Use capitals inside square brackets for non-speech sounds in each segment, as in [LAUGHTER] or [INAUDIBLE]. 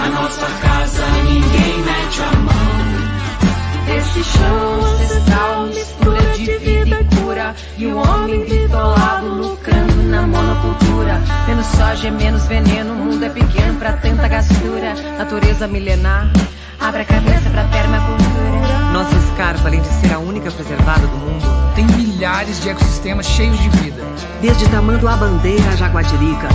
Na nossa casa ninguém mete a mão. Esse chão ancestral, mistura de vida e cura. E o homem bitolado lucrando na monocultura. Menos soja, menos veneno, o mundo é pequeno pra tanta gastura. Natureza milenar, abre a cabeça pra permacultura. Nossa escarpa, além de ser a única preservada do mundo, tem milhares de ecossistemas cheios de vida. Desde Tamanduá Bandeira a Jaguatirica,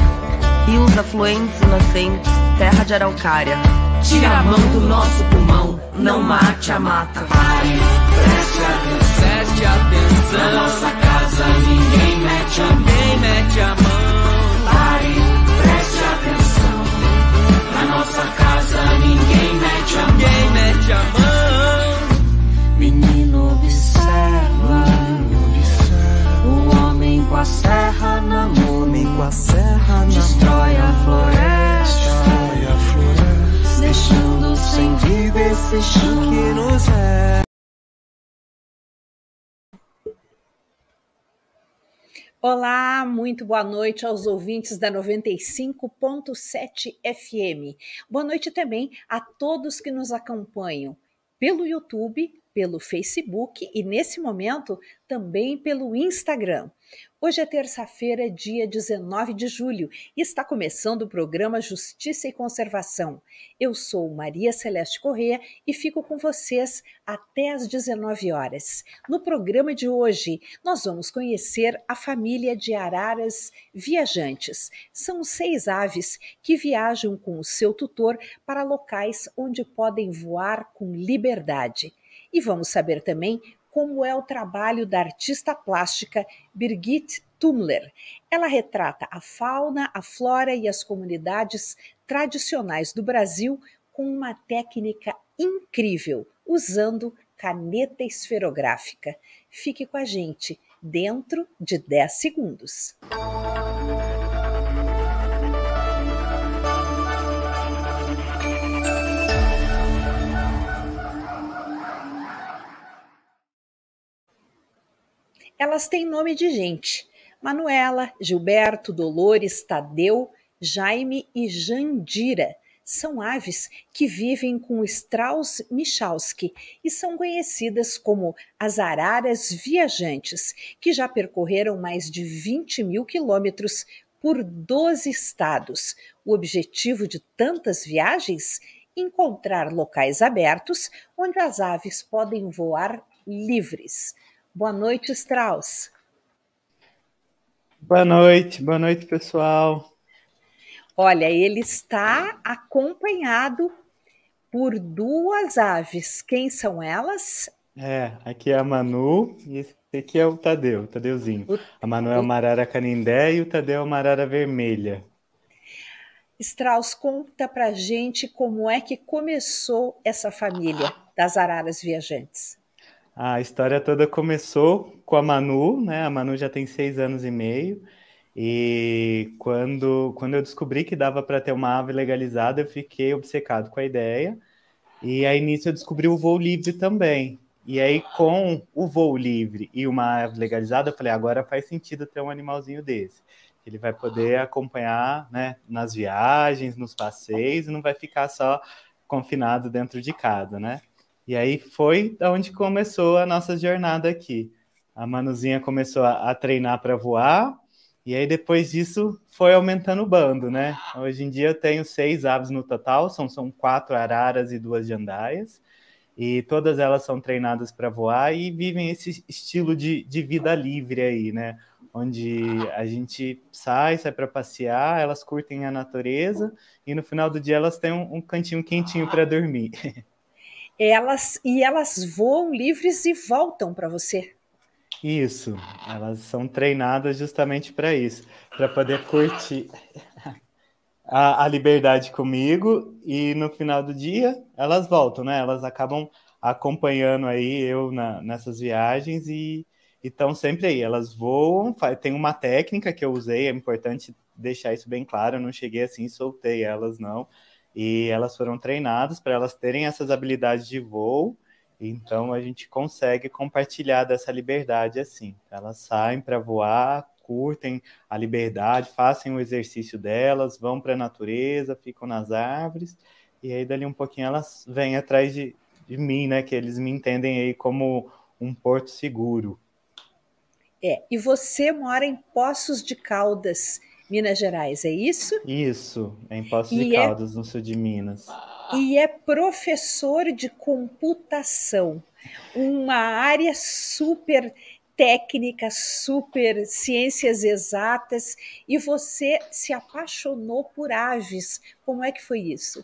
rios afluentes e nascentes, terra de araucária. Tira a mão do nosso pulmão, não mate a mata. Pare, preste atenção. Preste atenção. Na nossa casa ninguém mete a mão. Ninguém mete a mão. Pare, preste atenção. Na nossa casa ninguém mete a mão. Ninguém mete a mão. Que. Olá, muito boa noite aos ouvintes da 95.7 FM. Boa noite também a todos que nos acompanham pelo YouTube, pelo Facebook e, nesse momento, também pelo Instagram. Hoje é terça-feira, dia 19 de julho, e está começando o programa Justiça e Conservação. Eu sou Maria Celeste Corrêa e fico com vocês até às 19 horas. No programa de hoje, nós vamos conhecer a família de araras viajantes. São seis aves que viajam com o seu tutor para locais onde podem voar com liberdade. E vamos saber também como é o trabalho da artista plástica Birgit Tumler. Ela retrata a fauna, a flora e as comunidades tradicionais do Brasil com uma técnica incrível, usando caneta esferográfica. Fique com a gente dentro de 10 segundos. Elas têm nome de gente: Manuela, Gilberto, Dolores, Tadeu, Jaime e Jandira. São aves que vivem com Strauss Michalski e são conhecidas como as araras viajantes, que já percorreram mais de 20 mil quilômetros por 12 estados. O objetivo de tantas viagens? Encontrar locais abertos onde as aves podem voar livres. Boa noite, Strauss. Boa noite, boa noite, pessoal. Olha, ele está acompanhado por duas aves. Quem são elas? É, aqui é a Manu e esse aqui é o Tadeu, o Tadeuzinho. O- A Manu é uma arara canindé e o Tadeu é uma arara vermelha. Strauss, conta pra gente como é que começou essa família das araras viajantes. A história toda começou com a Manu, né? A Manu já tem seis anos e meio. E quando, quando eu descobri que dava para ter uma ave legalizada, eu fiquei obcecado com a ideia. E aí nisso eu descobri o voo livre também. E aí, com o voo livre e uma ave legalizada, eu falei, agora faz sentido ter um animalzinho desse. Ele vai poder acompanhar, né, nas viagens, nos passeios, e não vai ficar só confinado dentro de casa, né? E aí foi da onde começou a nossa jornada aqui. A Manuzinha começou a, a treinar para voar, e aí depois disso foi aumentando o bando, né? Hoje em dia eu tenho seis aves no total, são, são quatro araras e duas jandaias. e todas elas são treinadas para voar e vivem esse estilo de, de vida livre aí, né? Onde a gente sai, sai para passear, elas curtem a natureza e no final do dia elas têm um, um cantinho quentinho para dormir. [LAUGHS] Elas e elas voam livres e voltam para você. Isso, elas são treinadas justamente para isso, para poder curtir a, a, liberdade comigo e no final do dia elas voltam, né? Elas acabam acompanhando aí eu na, nessas viagens e estão sempre aí. Elas voam, tem uma técnica que eu usei, é importante deixar isso bem claro, eu não cheguei assim, soltei elas não. E elas foram treinadas para elas terem essas habilidades de voo então a gente consegue compartilhar dessa liberdade assim. Elas saem para voar, curtem a liberdade, fazem o exercício delas, vão para a natureza, ficam nas árvores, e aí dali um pouquinho elas vêm atrás de, de mim, né? Que eles me entendem aí como um porto seguro. É, e você mora em Poços de Caldas, Minas Gerais, é isso? Isso, em Poços e de é Caldas, é... no sul de Minas e é professor de computação, uma área super técnica, super ciências exatas, e você se apaixonou por aves. Como é que foi isso?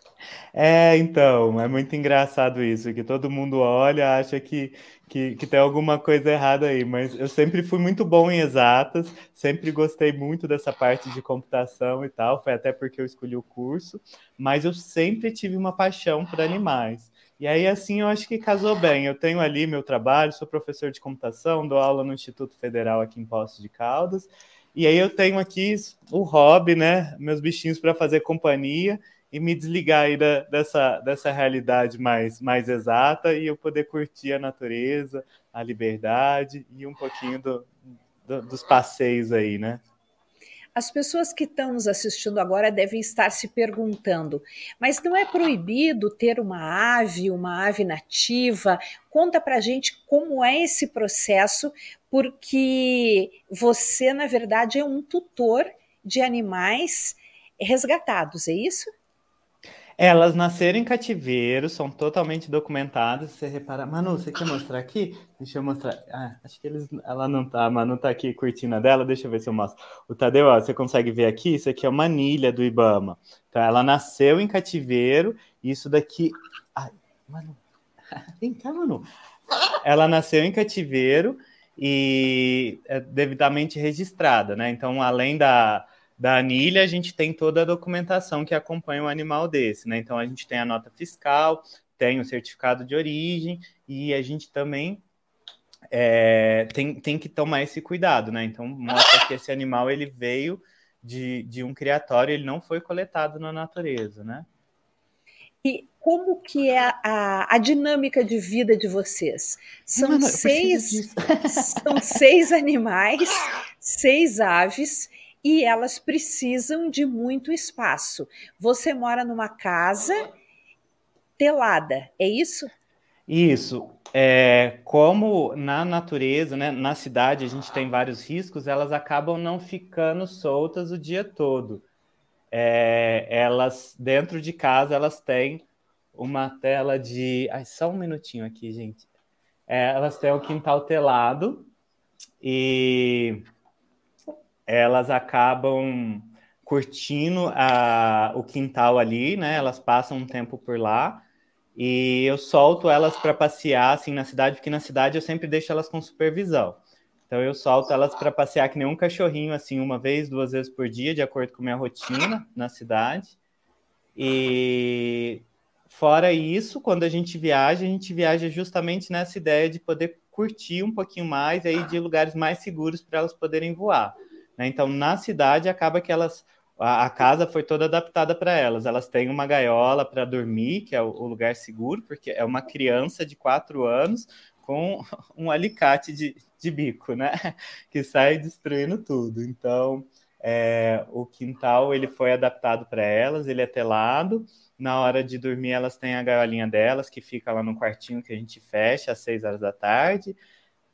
É, então, é muito engraçado isso, que todo mundo olha, acha que, que, que tem alguma coisa errada aí, mas eu sempre fui muito bom em exatas, sempre gostei muito dessa parte de computação e tal, foi até porque eu escolhi o curso, mas eu sempre tive uma paixão por animais. E aí, assim, eu acho que casou bem. Eu tenho ali meu trabalho, sou professor de computação, dou aula no Instituto Federal aqui em Poços de Caldas. E aí eu tenho aqui o hobby, né? Meus bichinhos para fazer companhia e me desligar aí da, dessa, dessa realidade mais, mais exata e eu poder curtir a natureza, a liberdade e um pouquinho do, do, dos passeios aí, né? As pessoas que estão nos assistindo agora devem estar se perguntando: mas não é proibido ter uma ave, uma ave nativa? Conta para gente como é esse processo, porque você, na verdade, é um tutor de animais resgatados, é isso? Elas nasceram em cativeiro, são totalmente documentadas. Você repara, Manu, você quer mostrar aqui? Deixa eu mostrar. Ah, acho que eles, ela não tá, a Manu tá aqui curtindo a dela. Deixa eu ver se eu mostro. O Tadeu, ó, você consegue ver aqui? Isso aqui é uma anilha do Ibama. Então, ela nasceu em cativeiro. Isso daqui. Ai, Manu. [LAUGHS] Vem cá, Manu. Ela nasceu em cativeiro e é devidamente registrada, né? Então, além da da anilha, a gente tem toda a documentação que acompanha um animal desse, né? Então a gente tem a nota fiscal, tem o certificado de origem e a gente também é, tem, tem que tomar esse cuidado, né? Então mostra que esse animal ele veio de, de um criatório, ele não foi coletado na natureza, né? E como que é a, a dinâmica de vida de vocês? São Mano, seis [LAUGHS] são seis animais, seis aves e elas precisam de muito espaço. Você mora numa casa telada, é isso? Isso. É, como na natureza, né, na cidade a gente tem vários riscos, elas acabam não ficando soltas o dia todo. É, elas dentro de casa elas têm uma tela de, ai, só um minutinho aqui, gente. É, elas têm o quintal telado e elas acabam curtindo a, o quintal ali, né? Elas passam um tempo por lá e eu solto elas para passear assim na cidade, porque na cidade eu sempre deixo elas com supervisão. Então eu solto elas para passear que nem um cachorrinho assim, uma vez, duas vezes por dia, de acordo com minha rotina na cidade. E fora isso, quando a gente viaja, a gente viaja justamente nessa ideia de poder curtir um pouquinho mais aí de lugares mais seguros para elas poderem voar. Né? Então, na cidade, acaba que elas. A, a casa foi toda adaptada para elas. Elas têm uma gaiola para dormir, que é o, o, lugar seguro, porque é uma criança de quatro anos com [LAUGHS] um alicate de, de bico, né? [LAUGHS] Que sai destruindo tudo. Então, é, o quintal ele foi adaptado para elas, ele é telado. Na hora de dormir, elas têm a gaiolinha delas, que fica lá no quartinho que a gente fecha às seis horas da tarde,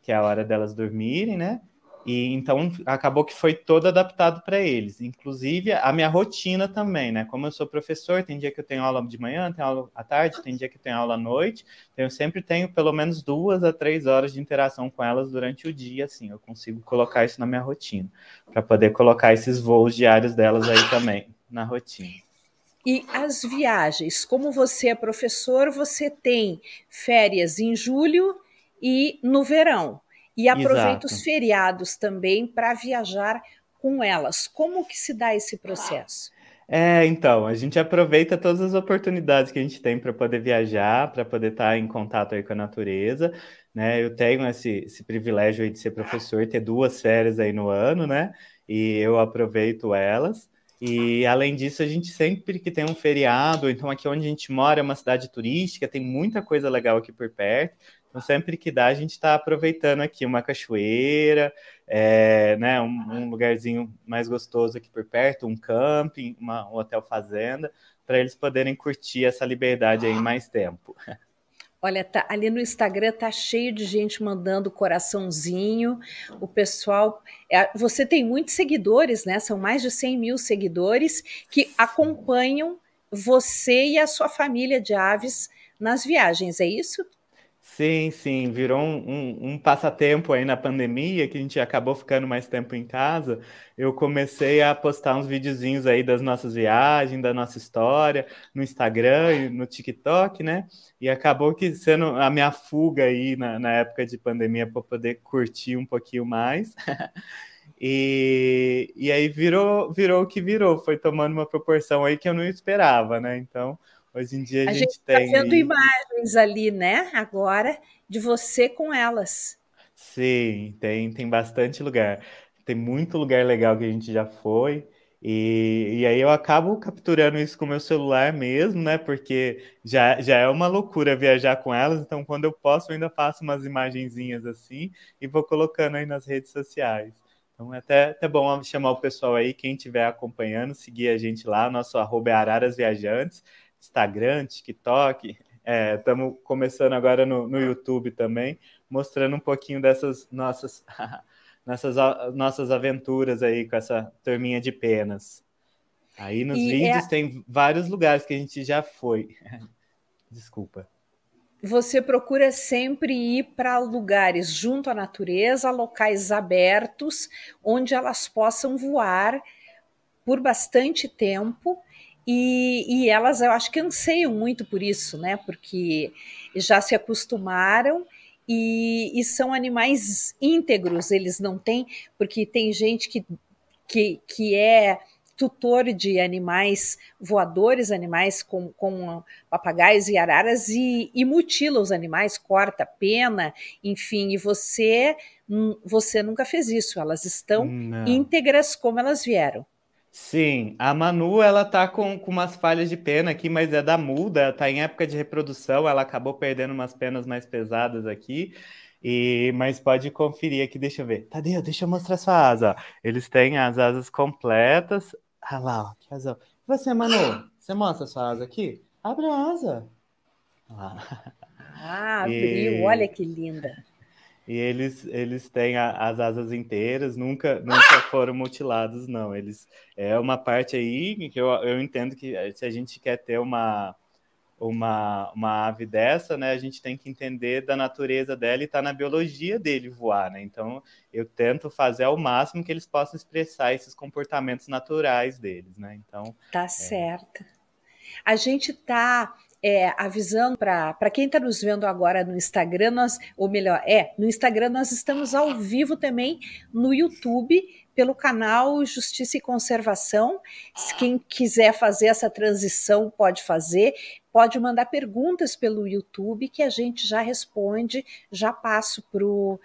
que é a hora delas dormirem, né? E então acabou que foi todo adaptado para eles, inclusive a minha rotina também, né? Como eu sou professor, tem dia que eu tenho aula de manhã, tem aula à tarde, tem dia que eu tenho aula à noite, então eu sempre tenho pelo menos duas a três horas de interação com elas durante o dia, assim, eu consigo colocar isso na minha rotina, para poder colocar esses voos diários delas aí também na rotina. E as viagens, como você é professor, você tem férias em julho e no verão e aproveita Exato. os feriados também para viajar com elas. Como que se dá esse processo? É, então, a gente aproveita todas as oportunidades que a gente tem para poder viajar, para poder estar tá em contato aí com a natureza, né? Eu tenho esse, esse privilégio aí de ser professor, ter duas férias aí no ano, né? E eu aproveito elas. E além disso, a gente sempre que tem um feriado, então aqui onde a gente mora é uma cidade turística, tem muita coisa legal aqui por perto. Então, sempre que dá, a gente está aproveitando aqui uma cachoeira, é, né, um, um, lugarzinho mais gostoso aqui por perto, um camping, uma, um hotel fazenda, para eles poderem curtir essa liberdade aí mais tempo. Olha, tá, ali no Instagram tá cheio de gente mandando coraçãozinho. O pessoal. É, você tem muitos seguidores, né? São mais de 100 mil seguidores que acompanham você e a sua família de aves nas viagens, é isso? Sim, sim, virou um, um, um, passatempo aí na pandemia, que a gente acabou ficando mais tempo em casa. Eu comecei a postar uns videozinhos aí das nossas viagens, da nossa história, no Instagram e no TikTok, né? E acabou que sendo a minha fuga aí na, na época de pandemia para poder curtir um pouquinho mais. [LAUGHS] E, e aí virou, virou o que virou, foi tomando uma proporção aí que eu não esperava, né? Então, Hoje em dia a, a gente, gente tá tem. Está vendo imagens ali, né? Agora, de você com elas. Sim, tem, tem bastante lugar. Tem muito lugar legal que a gente já foi. E, e aí eu acabo capturando isso com o meu celular mesmo, né? Porque já, já é uma loucura viajar com elas. Então, quando eu posso, eu ainda faço umas imagenzinhas assim e vou colocando aí nas redes sociais. Então é até, até bom chamar o pessoal aí, quem estiver acompanhando, seguir a gente lá, nosso arroba é Araras Viajantes. Instagram, TikTok. Estamos é, começando agora no, no YouTube também, mostrando um pouquinho dessas nossas, [LAUGHS] nossas, nossas aventuras aí com essa turminha de penas. Aí nos e vídeos é... tem vários lugares que a gente já foi. [LAUGHS] Desculpa. Você procura sempre ir para lugares junto à natureza, locais abertos, onde elas possam voar por bastante tempo e, e elas, eu acho que anseiam muito por isso, né? Porque já se acostumaram e, e, são animais íntegros, eles não têm, porque tem gente que, que, que é tutor de animais voadores, animais com, com papagaios e araras, e, e mutila os animais, corta pena, enfim, e você, você nunca fez isso, elas estão não. íntegras como elas vieram. Sim, a Manu ela tá com, com umas falhas de pena aqui, mas é da muda, tá em época de reprodução, ela acabou perdendo umas penas mais pesadas aqui. E, mas pode conferir aqui, deixa eu ver. Tadeu, deixa eu mostrar sua asa. Eles têm as asas completas. Ah lá, ó, que asa. Você, Manu, você mostra sua asa aqui? Abre a asa. Ah, ah [LAUGHS] abriu, e... olha que linda e eles, eles têm a, as asas inteiras, nunca, nunca foram mutilados, não. Eles é uma parte aí que eu, eu entendo que eh, se a gente quer ter uma, uma, uma ave dessa, né, a gente tem que entender da natureza dela e está na biologia dele voar, né? Então eu tento fazer ao máximo que eles possam expressar esses comportamentos naturais deles, né? Então tá é... certo. A gente tá é, avisando para quem está nos vendo agora no Instagram, nós, ou melhor, é, no Instagram nós estamos ao vivo também no YouTube, pelo canal Justiça e Conservação. Quem quiser fazer essa transição pode fazer, pode mandar perguntas pelo YouTube que a gente já responde, já passo para o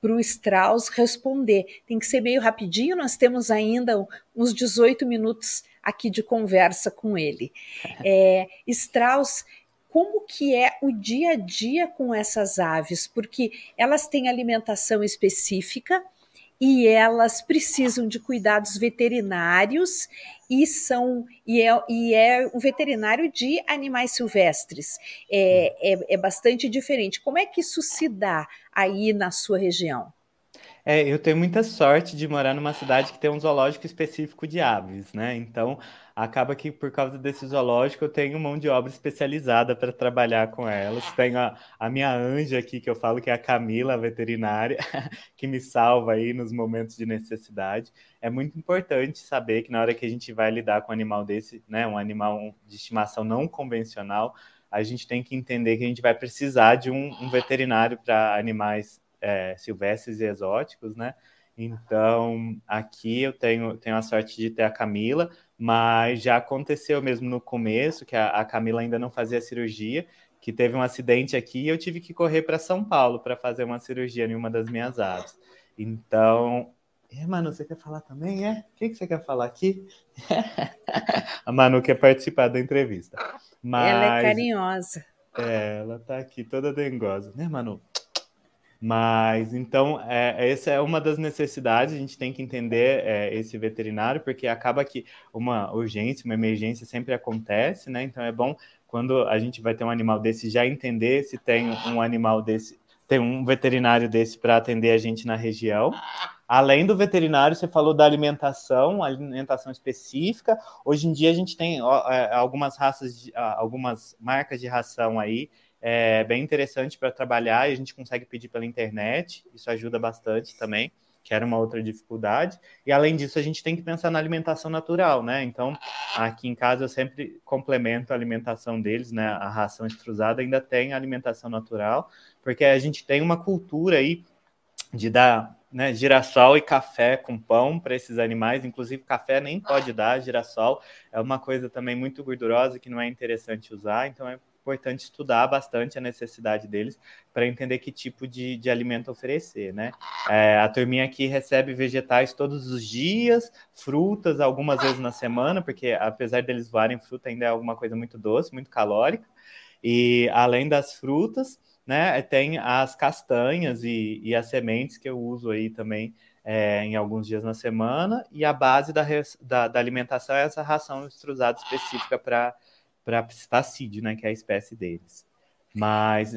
para o Strauss responder. Tem que ser meio rapidinho, nós temos ainda uns 18 minutos aqui de conversa com ele. [LAUGHS] É, Strauss, como que é o dia a dia com essas aves? Porque elas têm alimentação específica e elas precisam de cuidados veterinários e são e é, e é um veterinário de animais silvestres. É, é, é bastante diferente. Como é que isso se dá aí na sua região? É, eu tenho muita sorte de morar numa cidade que tem um zoológico específico de aves, né? Então, acaba que por causa desse zoológico eu tenho mão de obra especializada para trabalhar com elas. Tenho a, a, minha anja aqui, que eu falo que é a Camila, a veterinária, [LAUGHS] que me salva aí nos momentos de necessidade. É muito importante saber que na hora que a gente vai lidar com um animal desse, né, um animal de estimação não convencional, a gente tem que entender que a gente vai precisar de um, um veterinário para animais é, silvestres e exóticos, né? Então, aqui eu tenho, tenho a sorte de ter a Camila, mas já aconteceu mesmo no começo, que a, a Camila ainda não fazia cirurgia, que teve um acidente aqui e eu tive que correr para São Paulo para fazer uma cirurgia em uma das minhas aves. Então, é, Manu, você quer falar também? É? O que, que você quer falar aqui? [LAUGHS] a Manu quer participar da entrevista. Mas, ela é carinhosa. É, ela tá aqui toda dengosa, né, Manu? Mas então, é, essa é uma das necessidades, a gente tem que entender é, esse veterinário, porque acaba que uma urgência, uma emergência sempre acontece, né? Então é bom quando a gente vai ter um animal desse já entender se tem um animal desse, tem um veterinário desse para atender a gente na região. Além do veterinário, você falou da alimentação, alimentação específica. Hoje em dia a gente tem é, algumas raças, de, algumas marcas de ração aí é bem interessante para trabalhar e a gente consegue pedir pela internet, isso ajuda bastante também, que era uma outra dificuldade. E além disso, a gente tem que pensar na alimentação natural, né? Então, aqui em casa eu sempre complemento a alimentação deles, né? A ração extrusada ainda tem alimentação natural, porque a gente tem uma cultura aí de dar né, girassol e café com pão para esses animais, inclusive café nem pode dar, girassol é uma coisa também muito gordurosa que não é interessante usar, então é importante estudar bastante a necessidade deles para entender que tipo de, de alimento oferecer, né? É, a turminha aqui recebe vegetais todos os dias, frutas algumas vezes na semana, porque apesar deles voarem fruta ainda é alguma coisa muito doce, muito calórica. E além das frutas, né, tem as castanhas e, e as sementes que eu uso aí também é, em alguns dias na semana, e a base da, da, da alimentação é essa ração extrusada específica para para psitacídeo, né, que é a espécie deles. Mas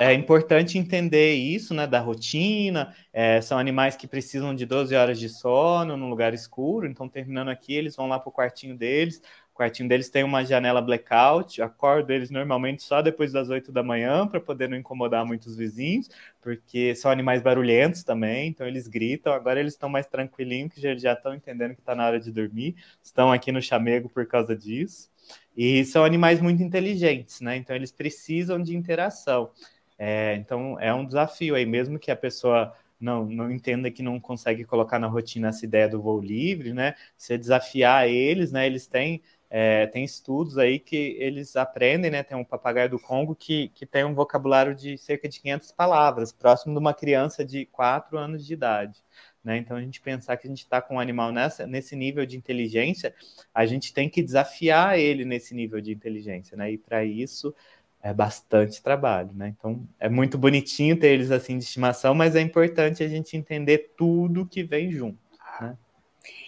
é importante entender isso, né, da rotina. É, são animais que precisam de 12 horas de sono num lugar escuro. Então, terminando aqui, eles vão lá para o quartinho deles. O quartinho deles tem uma janela blackout. Acordo eles normalmente só depois das 8 da manhã para poder não incomodar muitos vizinhos, porque são animais barulhentos também. Então, eles gritam. Agora eles estão mais tranquilinhos, que já, já estão entendendo que está na hora de dormir. Estão aqui no chamego por causa disso. E são animais muito inteligentes, né? Então eles precisam de interação. É, então é um desafio aí, mesmo que a pessoa não, não entenda que não consegue colocar na rotina essa ideia do voo livre, né? Você desafiar eles, né? Eles têm, é, tem estudos aí que eles aprendem, né? Tem um papagaio do Congo que, que tem um vocabulário de cerca de 500 palavras, próximo de uma criança de 4 anos de idade. Né? Então, a gente pensar que a gente está com um animal nessa, nesse nível de inteligência, a gente tem que desafiar ele nesse nível de inteligência, né? E para isso é bastante trabalho, né? Então, é muito bonitinho ter eles assim de estimação, mas é importante a gente entender tudo que vem junto, né?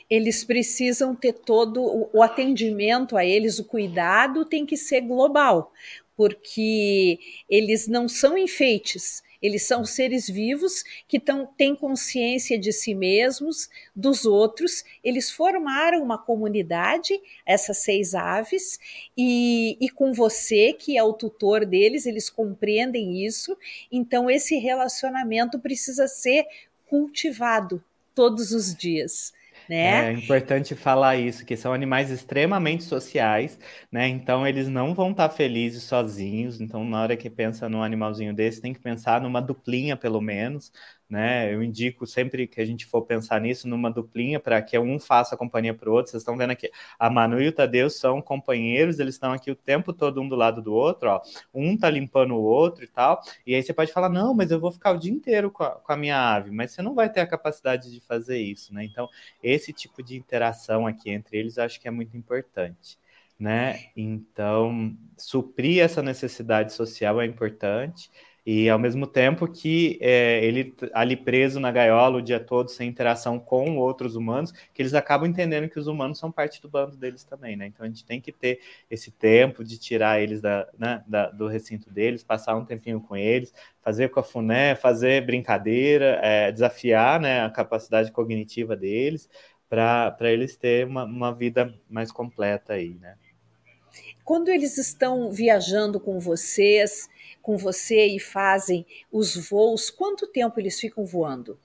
Eles precisam ter todo o atendimento a eles, o cuidado tem que ser global, porque eles não são enfeites, eles são seres vivos que tão, têm consciência de si mesmos, dos outros. Eles formaram uma comunidade, essas seis aves, e, e com você, que é o tutor deles, eles compreendem isso. Então, esse relacionamento precisa ser cultivado todos os dias. Né? É importante falar isso, que são animais extremamente sociais, né? Então eles não vão estar felizes sozinhos. Então, na hora que pensa num animalzinho desse, tem que pensar numa duplinha, pelo menos, né? Eu indico sempre que a gente for pensar nisso numa duplinha para que um faça companhia para o outro. Vocês estão vendo aqui, a Manu e o Tadeu são companheiros, eles estão aqui o tempo todo um do lado do outro, ó. Um tá limpando o outro e tal. E aí você pode falar: "Não, mas eu vou ficar o dia inteiro com a, com a minha ave", mas você não vai ter a capacidade de fazer isso, né? Então, esse tipo de interação aqui entre eles eu acho que é muito importante. Né? Então, suprir essa necessidade social é importante E ao mesmo tempo que é, ele ali preso na gaiola o dia todo, sem interação com outros humanos, que eles acabam entendendo que os humanos são parte do bando deles também, né? Então a gente tem que ter esse tempo de tirar eles da, né, da do recinto deles, passar um tempinho com eles, fazer cafuné, fazer brincadeira, é, desafiar né, a capacidade cognitiva deles, para eles terem uma, uma vida mais completa aí, né? Quando eles estão viajando com vocês, com você e fazem os voos, quanto tempo eles ficam voando?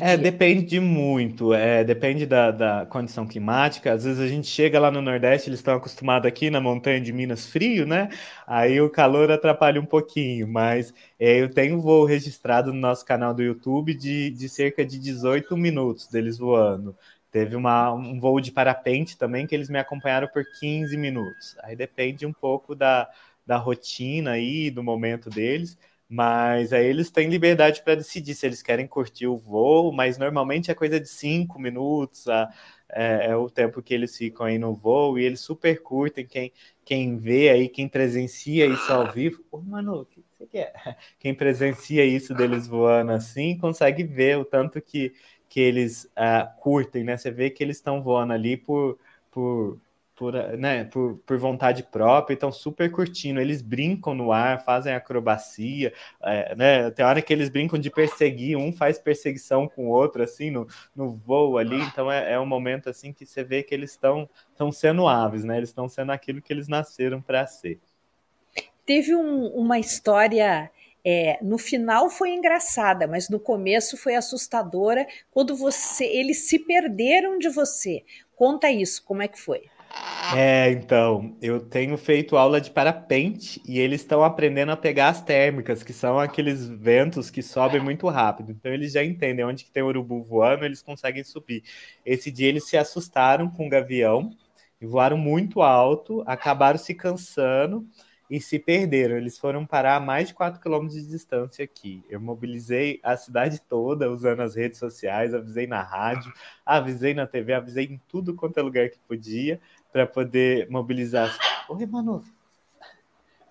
É, depende muito, é, depende da, da, condição climática. Às vezes a gente chega lá no Nordeste, eles estão acostumados aqui na montanha de Minas frio, né? Aí o calor atrapalha um pouquinho, mas é, eu tenho voo registrado no nosso canal do YouTube de, de cerca de 18 minutos deles voando. Teve uma, um voo de parapente também que eles me acompanharam por 15 minutos. Aí depende um pouco da, da rotina aí, do momento deles, mas aí eles têm liberdade para decidir se eles querem curtir o voo, mas normalmente é coisa de cinco minutos, a, é, é, o tempo que eles ficam aí no voo, e eles super curtem, quem, quem vê aí, quem presencia isso ao vivo, ô mano, o que você quer? [LAUGHS] Quem presencia isso deles voando assim, consegue ver o tanto que, que eles uh, curtem, né? Você vê que eles estão voando ali por, por por, né, por, por vontade própria, então super curtindo. Eles brincam no ar, fazem acrobacia, é, né? Tem hora que eles brincam de perseguir, um faz perseguição com o outro, assim, no, no voo ali. Então é, é um momento assim que você vê que eles estão sendo aves, né? Eles estão sendo aquilo que eles nasceram para ser. Teve um, uma história. É, no final foi engraçada, mas no começo foi assustadora quando você eles se perderam de você. Conta isso, como é que foi? É, então, eu tenho feito aula de parapente e eles estão aprendendo a pegar as térmicas, que são aqueles ventos que sobem muito rápido. Então eles já entendem onde que tem urubu voando, eles conseguem subir. Esse dia eles se assustaram com o gavião e voaram muito alto, acabaram se cansando e se perderam. Eles foram parar a mais de 4 quilômetros de distância aqui. Eu mobilizei a cidade toda usando as redes sociais, avisei na rádio, avisei na TV, avisei em tudo quanto é lugar que podia para poder mobilizar. Oi, Manu.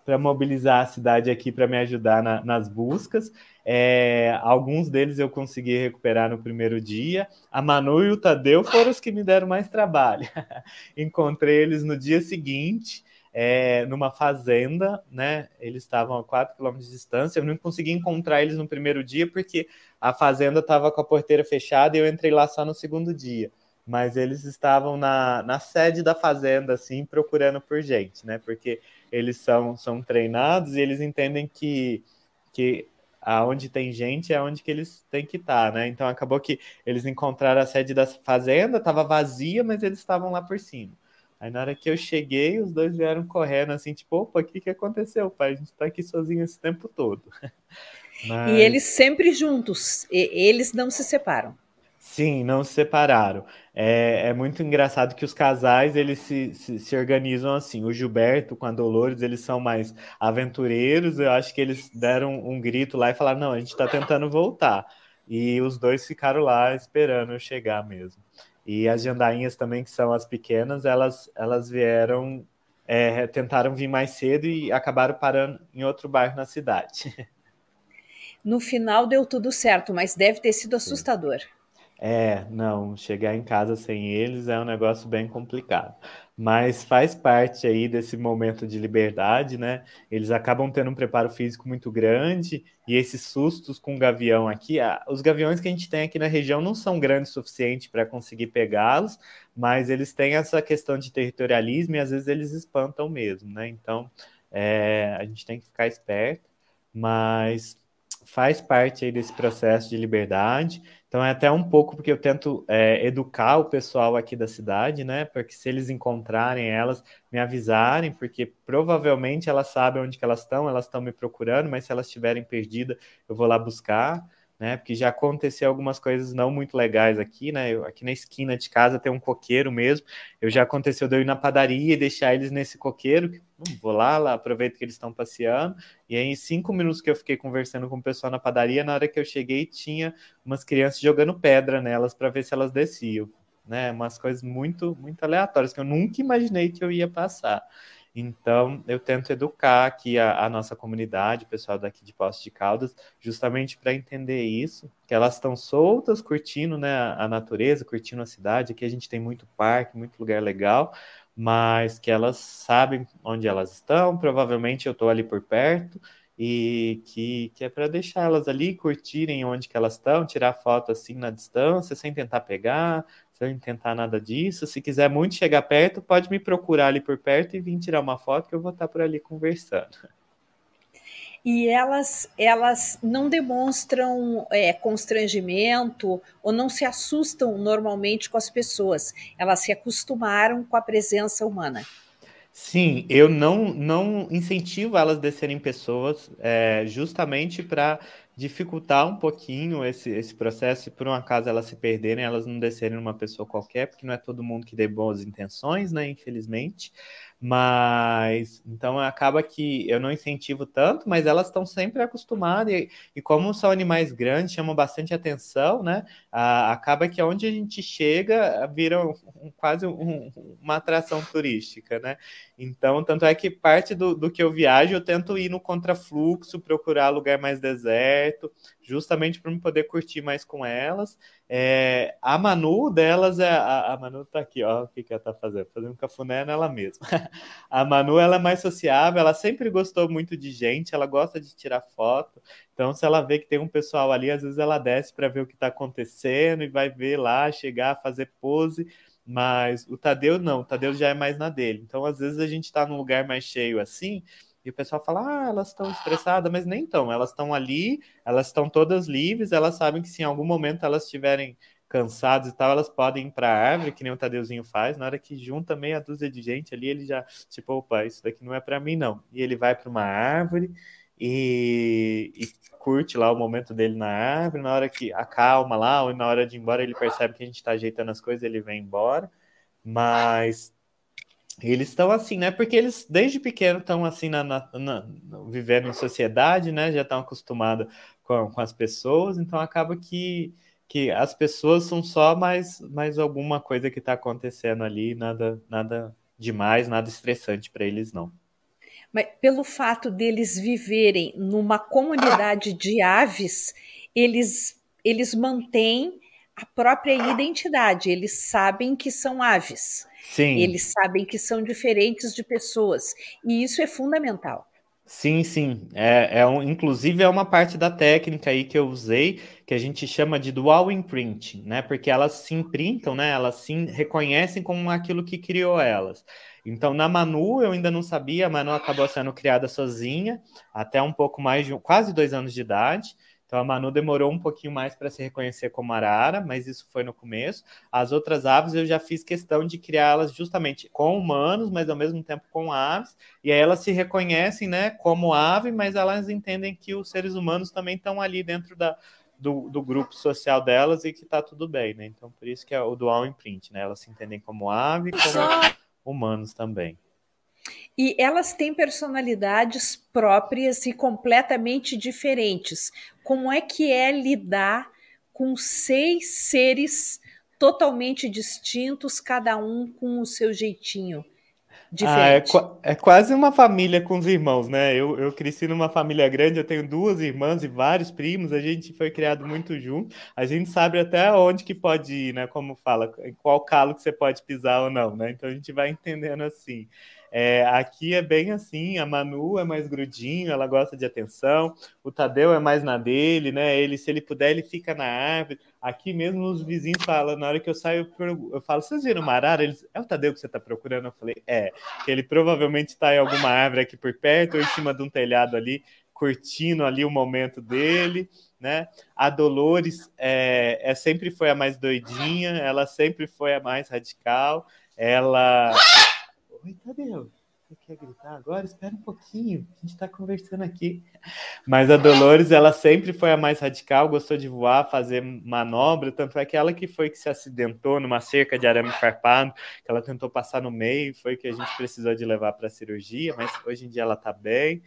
Para mobilizar a cidade aqui para me ajudar na, nas buscas. É, alguns deles eu consegui recuperar no primeiro dia. A Manu e o Tadeu foram os que me deram mais trabalho. [LAUGHS] Encontrei eles no dia seguinte. É, numa fazenda, né? Eles estavam a 4 km de distância. Eu não consegui encontrar eles no primeiro dia porque a fazenda estava com a porteira fechada e eu entrei lá só no segundo dia mas eles estavam na, na sede da fazenda, assim, procurando por gente, né? Porque eles são, são treinados e eles entendem que, que aonde tem gente é onde que eles têm que estar, né? Então acabou que eles encontraram a sede da fazenda, estava vazia, mas eles estavam lá por cima. Aí na hora que eu cheguei, os dois vieram correndo assim, tipo, opa, o que, que aconteceu, pai? A gente está aqui sozinho esse tempo todo. Mas... [LAUGHS] E eles sempre juntos, e eles não se separam. Sim, não se separaram. É, é muito engraçado que os casais eles se, se, se, organizam assim. O Gilberto com a Dolores eles são mais aventureiros. Eu acho que eles deram um grito lá e falaram: não, a gente está tentando voltar. E os dois ficaram lá esperando eu chegar mesmo. E as jandainhas também, que são as pequenas, elas, elas vieram, é, tentaram vir mais cedo e acabaram parando em outro bairro na cidade. [LAUGHS] No final deu tudo certo, mas deve ter sido assustador. Sim. É, não, chegar em casa sem eles é um negócio bem complicado. Mas faz parte aí desse momento de liberdade, né? Eles acabam tendo um preparo físico muito grande e esses sustos com o gavião aqui, os gaviões que a gente tem aqui na região não são grandes o suficiente para conseguir pegá-los, mas eles têm essa questão de territorialismo e às vezes eles espantam mesmo, né? Então é, a gente tem que ficar esperto, mas faz parte aí desse processo de liberdade então é até um pouco porque eu tento é, educar o pessoal aqui da cidade, né? Porque se eles encontrarem elas, me avisarem, porque provavelmente elas sabem onde que elas estão, elas estão me procurando, mas se elas estiverem perdidas, eu vou lá buscar né? Porque já aconteceu algumas coisas não muito legais aqui, né? Eu, aqui na esquina de casa tem um coqueiro mesmo. Eu já aconteceu de eu ir na padaria e deixar eles nesse coqueiro. Hum, vou lá, lá, aproveito que eles estão passeando. E aí, em cinco minutos que eu fiquei conversando com o pessoal na padaria, na hora que eu cheguei, tinha umas crianças jogando pedra nelas para ver se elas desciam. Né, umas coisas muito, muito aleatórias que eu nunca imaginei que eu ia passar. Então, eu tento educar aqui a, a nossa comunidade, o pessoal daqui de Poços de Caldas, justamente para entender isso, que elas estão soltas, curtindo né, a, natureza, curtindo a cidade. Aqui a gente tem muito parque, muito lugar legal, mas que elas sabem onde elas estão. Provavelmente eu estou ali por perto e que, que é para deixar elas ali curtirem onde que elas estão, tirar foto assim na distância, sem tentar pegar, sem tentar nada disso. Se quiser muito chegar perto, pode me procurar ali por perto e vir tirar uma foto que eu vou estar por ali conversando. E elas, elas não demonstram é, constrangimento ou não se assustam normalmente com as pessoas. Elas se acostumaram com a presença humana. Sim, eu não, não incentivo elas a descerem pessoas, é, justamente para dificultar um pouquinho esse, esse processo, e por um acaso elas se perderem, elas não descerem numa pessoa qualquer, porque não é todo mundo que dê boas intenções, né, infelizmente. Mas então acaba que eu não incentivo tanto, mas elas estão sempre acostumadas, e, e, como são animais grandes, chamam bastante atenção, né? A, acaba que onde a gente chega vira um, um, quase um, uma atração turística, né? Então, tanto é que parte do, do que eu viajo, eu tento ir no contrafluxo, procurar lugar mais deserto, justamente para me poder curtir mais com elas. É, a Manu delas é. A, a, Manu tá aqui, ó. O que, que ela tá fazendo? Fazendo cafuné nela mesma. [LAUGHS] a Manu ela é mais sociável, ela sempre gostou muito de gente, ela gosta de tirar foto. Então, se ela vê que tem um pessoal ali, às vezes ela desce para ver o que está acontecendo e vai ver lá, chegar, fazer pose. Mas o Tadeu não, o Tadeu já é mais na dele. Então, às vezes a gente está num lugar mais cheio assim, o pessoal fala, ah, elas estão estressadas, mas nem estão, elas estão ali, elas estão todas livres, elas sabem que se em algum momento elas estiverem cansadas e tal, elas podem ir para a árvore, que nem o Tadeuzinho faz, na hora que junta meia dúzia de gente ali, ele já, tipo, opa, isso daqui não é para mim não. E ele vai para uma árvore e, e, curte lá o momento dele na árvore, na hora que acalma lá, ou na hora de ir embora, ele percebe que a gente está ajeitando as coisas, ele vem embora. Mas eles estão assim, né? Porque eles desde pequeno estão assim na, na, na, vivendo em sociedade, né? Já estão acostumados com, com as pessoas, então acaba que, que as pessoas são só mais, mais alguma coisa que está acontecendo ali, nada, nada demais, nada estressante para eles, não. Mas pelo fato deles viverem numa comunidade de aves, eles, eles mantêm a própria identidade, eles sabem que são aves. Sim. Eles sabem que são diferentes de pessoas. E isso é fundamental. Sim, sim. É, é um, inclusive é uma parte da técnica aí que eu usei, que a gente chama de dual imprinting, né? Porque elas se imprintam, né? Elas se reconhecem como aquilo que criou elas. Então, na Manu, eu ainda não sabia, a Manu acabou sendo criada sozinha, até um pouco mais de quase dois anos de idade. Então a Manu demorou um pouquinho mais para se reconhecer como arara, mas isso foi no começo. As outras aves eu já fiz questão de criá-las justamente com humanos, mas ao mesmo tempo com aves. E aí elas se reconhecem, né, como ave, mas elas entendem que os seres humanos também estão ali dentro da, do, do, grupo social delas e que está tudo bem, né? Então por isso que é o dual imprint, né? Elas se entendem como ave, como humanos também. E elas têm personalidades próprias e completamente diferentes. Como é que é lidar com seis seres totalmente distintos, cada um com o seu jeitinho? Diferente. Ah, é, é, quase uma família com os irmãos, né? Eu, eu cresci numa família grande, eu tenho duas irmãs e vários primos, a gente foi criado muito junto, a gente sabe até onde que pode ir, né? Como fala, em qual calo que você pode pisar ou não, né? Então a gente vai entendendo assim. É, aqui é bem assim, a Manu é mais grudinho, ela gosta de atenção, o Tadeu é mais na dele, né? Ele, se ele puder, ele fica na árvore. Aqui mesmo os vizinhos falam, na hora que eu saio, eu falo, vocês viram uma arara? Eles, é o Tadeu que você está procurando? Eu falei, é, que ele provavelmente está em alguma árvore aqui por perto, ou em cima de um telhado ali, curtindo ali o momento dele, né? A Dolores é, é sempre foi a mais doidinha, ela sempre foi a mais radical, ela Oi, Tadeu. Você quer gritar agora? Espera um pouquinho. A gente está conversando aqui. Mas a Dolores, ela sempre foi a mais radical, gostou de voar, fazer manobra. Tanto é que ela que foi que se acidentou numa cerca de arame farpado, que ela tentou passar no meio, foi que a gente precisou de levar para a cirurgia. Mas hoje em dia ela está bem.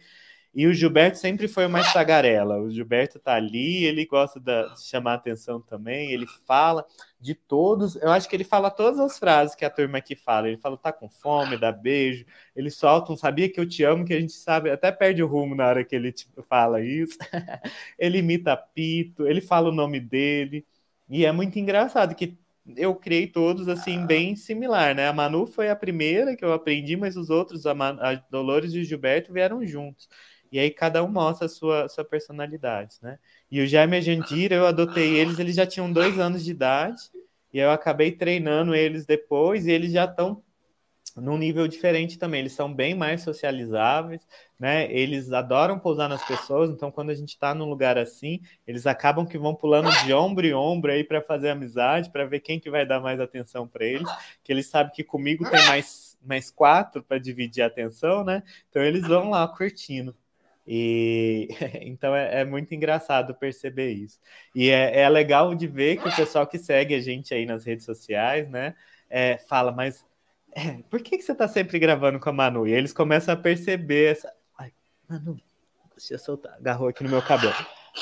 E o Gilberto sempre foi mais tagarela. O Gilberto tá ali, ele gosta de chamar atenção também, ele fala de todos. Eu acho que ele fala todas as frases que a turma aqui fala. Ele fala, tá com fome, dá beijo. Ele solta um sabia que eu te amo, que a gente sabe, até perde o rumo na hora que ele tipo, fala isso. [LAUGHS] ele imita Pito, ele fala o nome dele. E é muito engraçado que eu criei todos assim bem similar, né? A Manu foi a primeira que eu aprendi, mas os outros, a, a Dolores e o Gilberto vieram juntos. E aí cada um mostra a sua, sua personalidade, né? E o Jaime e a Jandira, eu adotei eles, eles já tinham dois anos de idade, e eu acabei treinando eles depois, e eles já estão num nível diferente também. Eles são bem mais socializáveis, né? Eles adoram pousar nas pessoas, então quando a gente está num lugar assim, eles acabam que vão pulando de ombro em ombro aí para fazer amizade, para ver quem que vai dar mais atenção para eles, que eles sabem que comigo tem mais mais quatro para dividir a atenção, né? Então eles vão lá curtindo. E [LAUGHS] então é, é, muito engraçado perceber isso. E é, é, legal de ver que o pessoal que segue a gente aí nas redes sociais, né, é, fala, mas é, por que, que você tá sempre gravando com a Manu? E eles começam a perceber essa. Ai, Manu, deixa eu soltar, agarrou aqui no meu cabelo.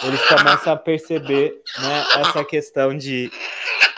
Eles começam a perceber né, essa questão de,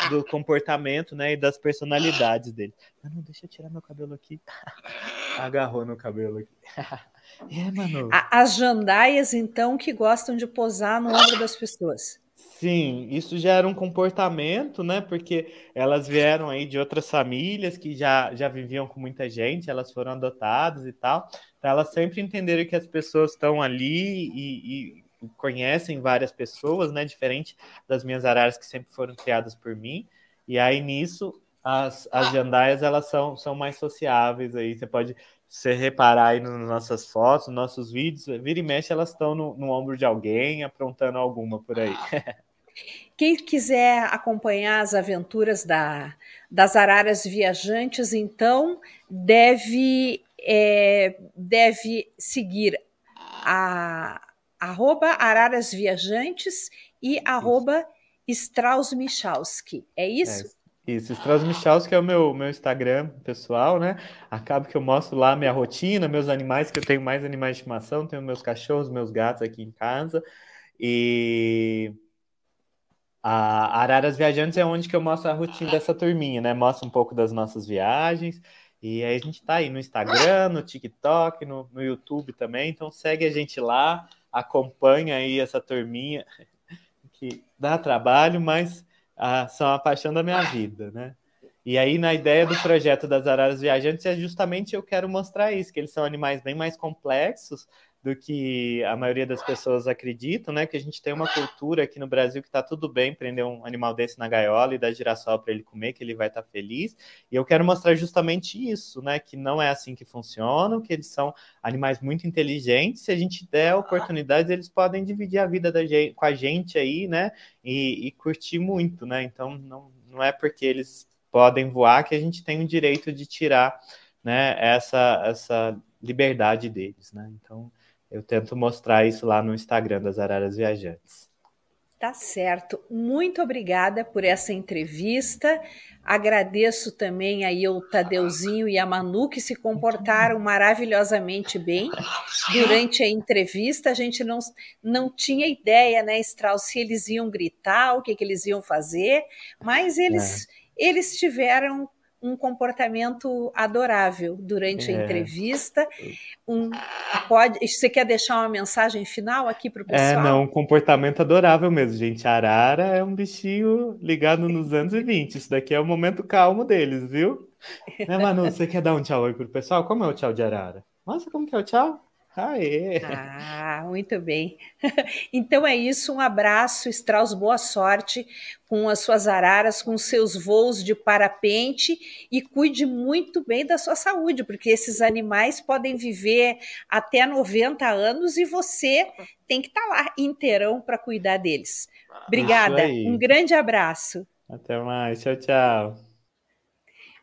do comportamento né, e das personalidades dele. Manu, deixa eu tirar meu cabelo aqui. [LAUGHS] Agarrou no cabelo aqui. [LAUGHS] É, Manu. As jandaias, então, que gostam de posar no ombro das pessoas. Sim, isso já era um comportamento, né? Porque elas vieram aí de outras famílias que já, já viviam com muita gente, elas foram adotadas e tal. Então elas sempre entenderam que as pessoas estão ali e, e conhecem várias pessoas, né? Diferente das minhas araras que sempre foram criadas por mim. E aí nisso as, as jandaias elas são, são mais sociáveis aí. Você pode você reparar aí nas nossas fotos, nos nossos vídeos, vira e mexe, elas estão no, no ombro de alguém, aprontando alguma por aí. [LAUGHS] Quem quiser acompanhar as aventuras da, das araras viajantes, então deve, é, deve seguir a arroba araras viajantes e arroba Strauss Michalski. É isso? É. Isso, Strauss Michalski é o meu, meu Instagram pessoal, né? Acaba que eu mostro lá minha rotina, meus animais, que eu tenho mais animais de estimação, tenho meus cachorros, meus gatos aqui em casa. E a Araras Viajantes é onde que eu mostro a rotina dessa turminha, né? Mostra um pouco das nossas viagens. E aí a gente tá aí no Instagram, no TikTok, no, no YouTube também. Então segue a gente lá, acompanha aí essa turminha [LAUGHS] que dá trabalho, mas ah, são a paixão da minha vida, né? E aí, na ideia do projeto das araras viajantes, é justamente eu quero mostrar isso, que eles são animais bem mais complexos do que a maioria das pessoas acreditam, né? Que a gente tem uma cultura aqui no Brasil que está tudo bem prender um animal desse na gaiola e dar girassol para ele comer, que ele vai estar tá feliz. E eu quero mostrar justamente isso, né? Que não é assim que funcionam, que eles são animais muito inteligentes. Se a gente der a oportunidade, eles podem dividir a vida da gente, com a gente aí, né? E, e curtir muito, né? Então não, não é porque eles podem voar que a gente tem o direito de tirar, né? Essa essa liberdade deles, né? Então eu tento mostrar isso lá no Instagram das Araras Viajantes. Tá certo. Muito obrigada por essa entrevista. Agradeço também aí o Tadeuzinho e a Manu que se comportaram maravilhosamente bem durante a entrevista. A gente não, não tinha ideia, né, Strauss, se eles iam gritar, o que, que eles iam fazer, mas eles, é. eles tiveram um comportamento adorável durante é. a entrevista. Um, pode, você quer deixar uma mensagem final aqui para o é, pessoal? É, não, um comportamento adorável mesmo, gente. A arara é um bichinho ligado nos [LAUGHS] anos 20. Isso daqui é o momento calmo deles, viu? [LAUGHS] Né, Manu, você quer dar um tchau aí para o pessoal? Como é o tchau de arara? Nossa, como que é o tchau? Aê. Ah, muito bem. [LAUGHS] Então é isso, um abraço, Strauss, boa sorte com as suas araras, com seus voos de parapente e cuide muito bem da sua saúde, porque esses animais podem viver até 90 anos e você tem que estar tá lá inteirão para cuidar deles. Obrigada, um grande abraço. Até mais, tchau, tchau.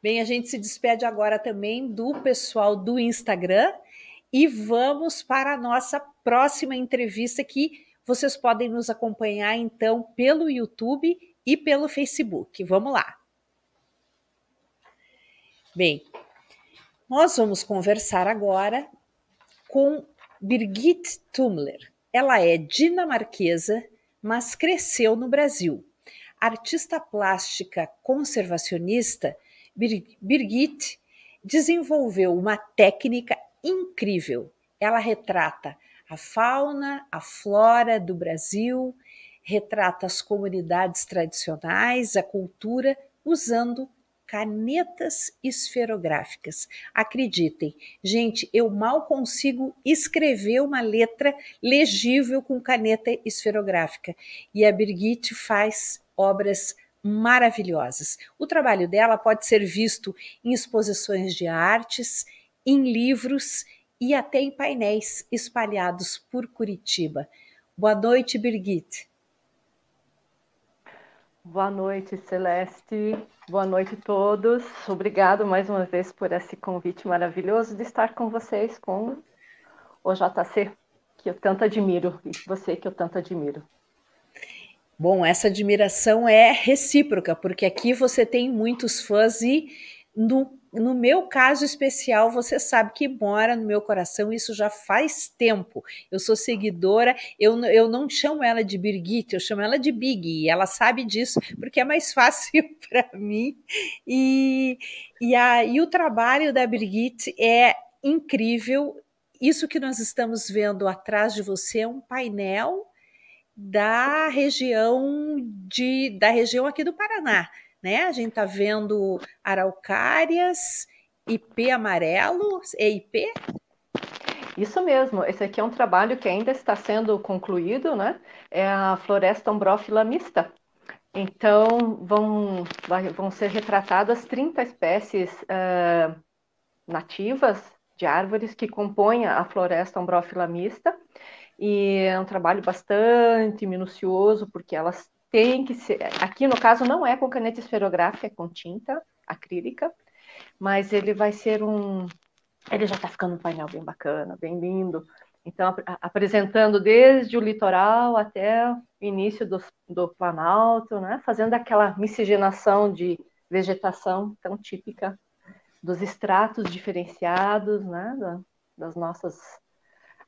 Bem, a gente se despede agora também do pessoal do Instagram e vamos para a nossa próxima entrevista que vocês podem nos acompanhar então pelo YouTube e pelo Facebook. Vamos lá. Bem, nós vamos conversar agora com Birgit Tumler. Ela é dinamarquesa, mas cresceu no Brasil. Artista plástica conservacionista, Birgit desenvolveu uma técnica incrível. Ela retrata a fauna, a flora do Brasil, retrata as comunidades tradicionais, a cultura, usando canetas esferográficas. Acreditem, gente, eu mal consigo escrever uma letra legível com caneta esferográfica. E a Birgit faz obras maravilhosas. O trabalho dela pode ser visto em exposições de artes, em livros e até em painéis espalhados por Curitiba. Boa noite, Birgit. Boa noite, Celeste. Boa noite a todos. Obrigado mais uma vez por esse convite maravilhoso de estar com vocês, com o JC, que eu tanto admiro, e você que eu tanto admiro. Bom, essa admiração é recíproca, porque aqui você tem muitos fãs e no no meu caso especial, você sabe que mora no meu coração, isso já faz tempo. Eu sou seguidora, eu, eu não chamo ela de Birgit, eu chamo ela de Big, e ela sabe disso, porque é mais [LAUGHS] fácil para mim. E, e, a, e o trabalho da Birgit é incrível. Isso que nós estamos vendo atrás de você é um painel da região de da região aqui do Paraná né? A gente está vendo araucárias, IP amarelo, EIP? Isso mesmo, esse aqui é um trabalho que ainda está sendo concluído, né? É a floresta ombrófila mista. Então, vão, vão ser retratadas 30 espécies uh, nativas de árvores que compõem a floresta ombrófila mista. E é um trabalho bastante minucioso, porque elas tem que ser. Aqui no caso não é com caneta esferográfica, é com tinta acrílica, mas ele vai ser um. Ele já está ficando um painel bem bacana, bem lindo. Então, ap apresentando desde o litoral até o início do, do Planalto, né? fazendo aquela miscigenação de vegetação tão típica dos estratos diferenciados né? Da, das nossas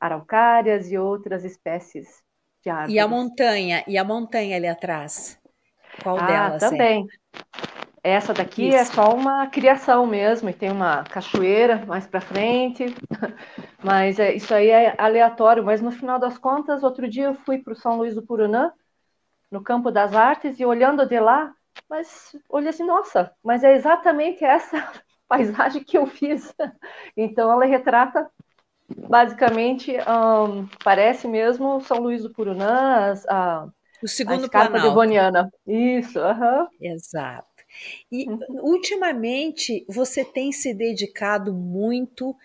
araucárias e outras espécies de árvores. E a montanha, e a montanha ali atrás? Qual ah, delas? É? Também. É? Essa daqui isso. é só uma criação mesmo, e tem uma cachoeira mais para frente, [LAUGHS] mas é, isso aí é aleatório. Mas no final das contas, outro dia eu fui para o São Luís do Purunã, no Campo das Artes, e olhando de lá, mas olhei assim, nossa, mas é exatamente essa [LAUGHS] paisagem que eu fiz. [LAUGHS] Então ela retrata basicamente um, parece mesmo São Luís do Purunã, a, o segundo a Devoniana. Isso, uhum. exato. E uhum. ultimamente você tem se dedicado muito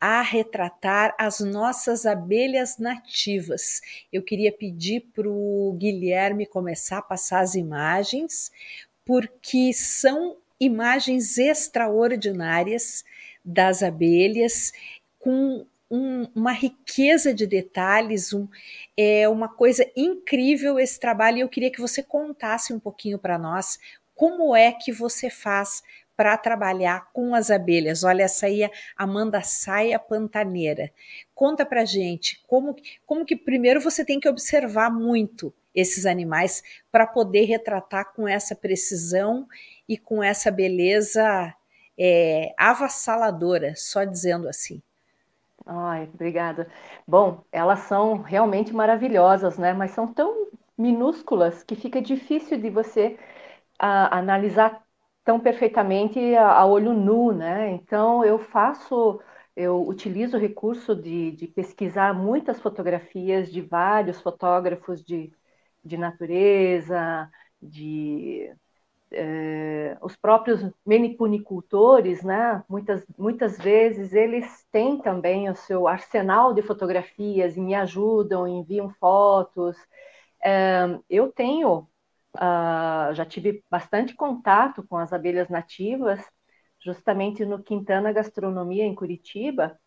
a retratar as nossas abelhas nativas. Eu queria pedir para o Guilherme começar a passar as imagens, porque são imagens extraordinárias das abelhas com um, uma riqueza de detalhes, um, é uma coisa incrível esse trabalho. E eu queria que você contasse um pouquinho para nós como é que você faz para trabalhar com as abelhas. Olha, essa aí é Amanda Saia Pantaneira. Conta para gente como, como que primeiro você tem que observar muito esses animais para poder retratar com essa precisão e com essa beleza é, avassaladora, só dizendo assim. Ai, obrigada. Bom, elas são realmente maravilhosas, né? Mas são tão minúsculas que fica difícil de você a, analisar tão perfeitamente a, a, olho nu, né? Então eu faço, eu utilizo o recurso de, de pesquisar muitas fotografias de vários fotógrafos de, de natureza, de eh, os próprios menipunicultores, né, muitas, muitas vezes eles têm também o seu arsenal de fotografias e me ajudam, enviam fotos. Eh, eu tenho, uh, já tive bastante contato com as abelhas nativas, justamente no Quintana Gastronomia, em Curitiba,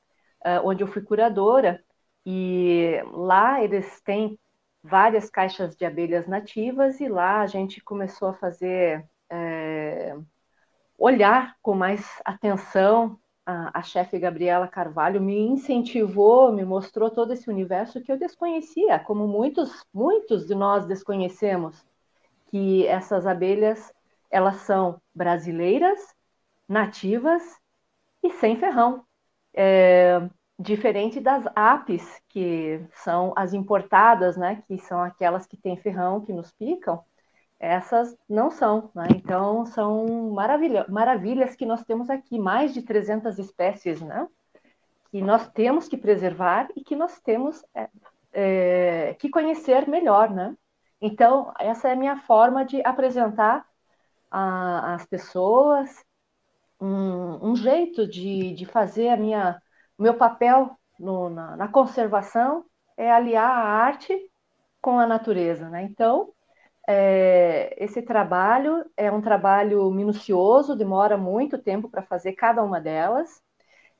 uh, onde eu fui curadora, e lá eles têm várias caixas de abelhas nativas e lá a gente começou a fazer é, olhar com mais atenção a, a chefe Gabriela Carvalho me incentivou, me mostrou todo esse universo que eu desconhecia, como muitos, muitos de nós desconhecemos, que essas abelhas, elas são brasileiras, nativas e sem ferrão. É, diferente das apes, que são as importadas, né, que são aquelas que têm ferrão, que nos picam, essas não são. Né? Então, são maravilha, maravilhas que nós temos aqui, mais de 300 espécies, né? que nós temos que preservar e que nós temos é, é, que conhecer melhor. Né? Então, essa é a minha forma de apresentar às pessoas um, um, jeito de, de fazer a minha, meu papel no, na, na conservação é aliar a arte com a natureza. Né? Então, é, esse trabalho é um trabalho minucioso, demora muito tempo para fazer cada uma delas.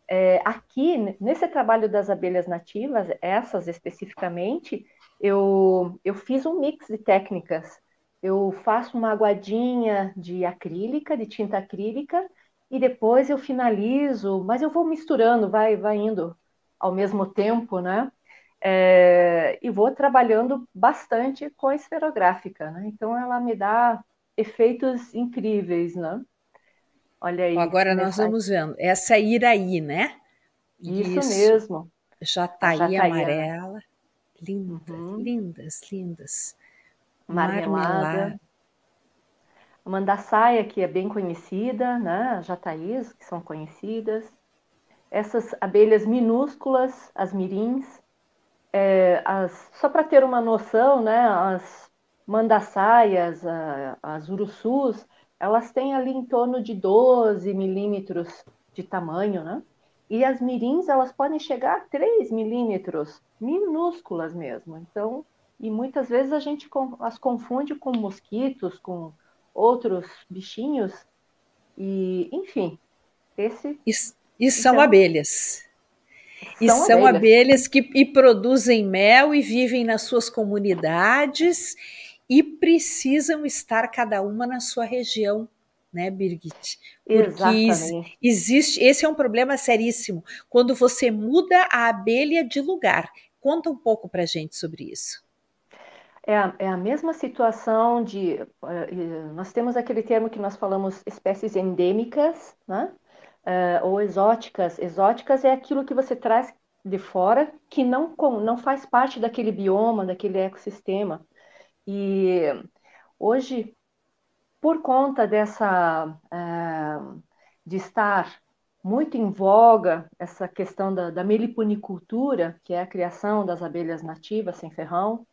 É, aqui, nesse trabalho das abelhas nativas, essas especificamente, eu, eu fiz um mix de técnicas. Eu faço uma aguadinha de acrílica, de tinta acrílica, e depois eu finalizo, mas eu vou misturando, vai, vai indo ao mesmo tempo, né? É, e vou trabalhando bastante com a esferográfica, né? Então ela me dá efeitos incríveis, né? Olha aí. Agora nós vamos vendo. Essa é Iraí, né? Isso, Isso. mesmo. Jataí, Jataí amarela. Linda, uhum. lindas, lindas. Marmelada. Marmelada. A mandaçaia, que é bem conhecida, né? Jataís, que são conhecidas. Essas abelhas minúsculas, as mirins, é, as, só para ter uma noção, né, as mandaçaias, as urussus, elas têm ali em torno de 12 milímetros de tamanho, né? E as mirins, elas podem chegar a 3 milímetros, minúsculas mesmo. Então, e muitas vezes a gente as confunde com mosquitos, com outros bichinhos, e enfim, esse. E, e são então, abelhas. E são, são abelhas. abelhas que e produzem mel e vivem nas suas comunidades e precisam estar cada uma na sua região, né, Birgit? Porque Exatamente. existe, esse é um problema seríssimo. Quando você muda a abelha de lugar. Conta um pouco para gente sobre isso. É a, é a, mesma situação de. Uh, nós temos aquele termo que nós falamos espécies endêmicas, né? Uh, ou exóticas. Exóticas é aquilo que você traz de fora que não, não faz parte daquele bioma, daquele ecossistema. E hoje, por conta dessa uh, de estar muito em voga essa questão da, da meliponicultura, que é a criação das abelhas nativas sem ferrão,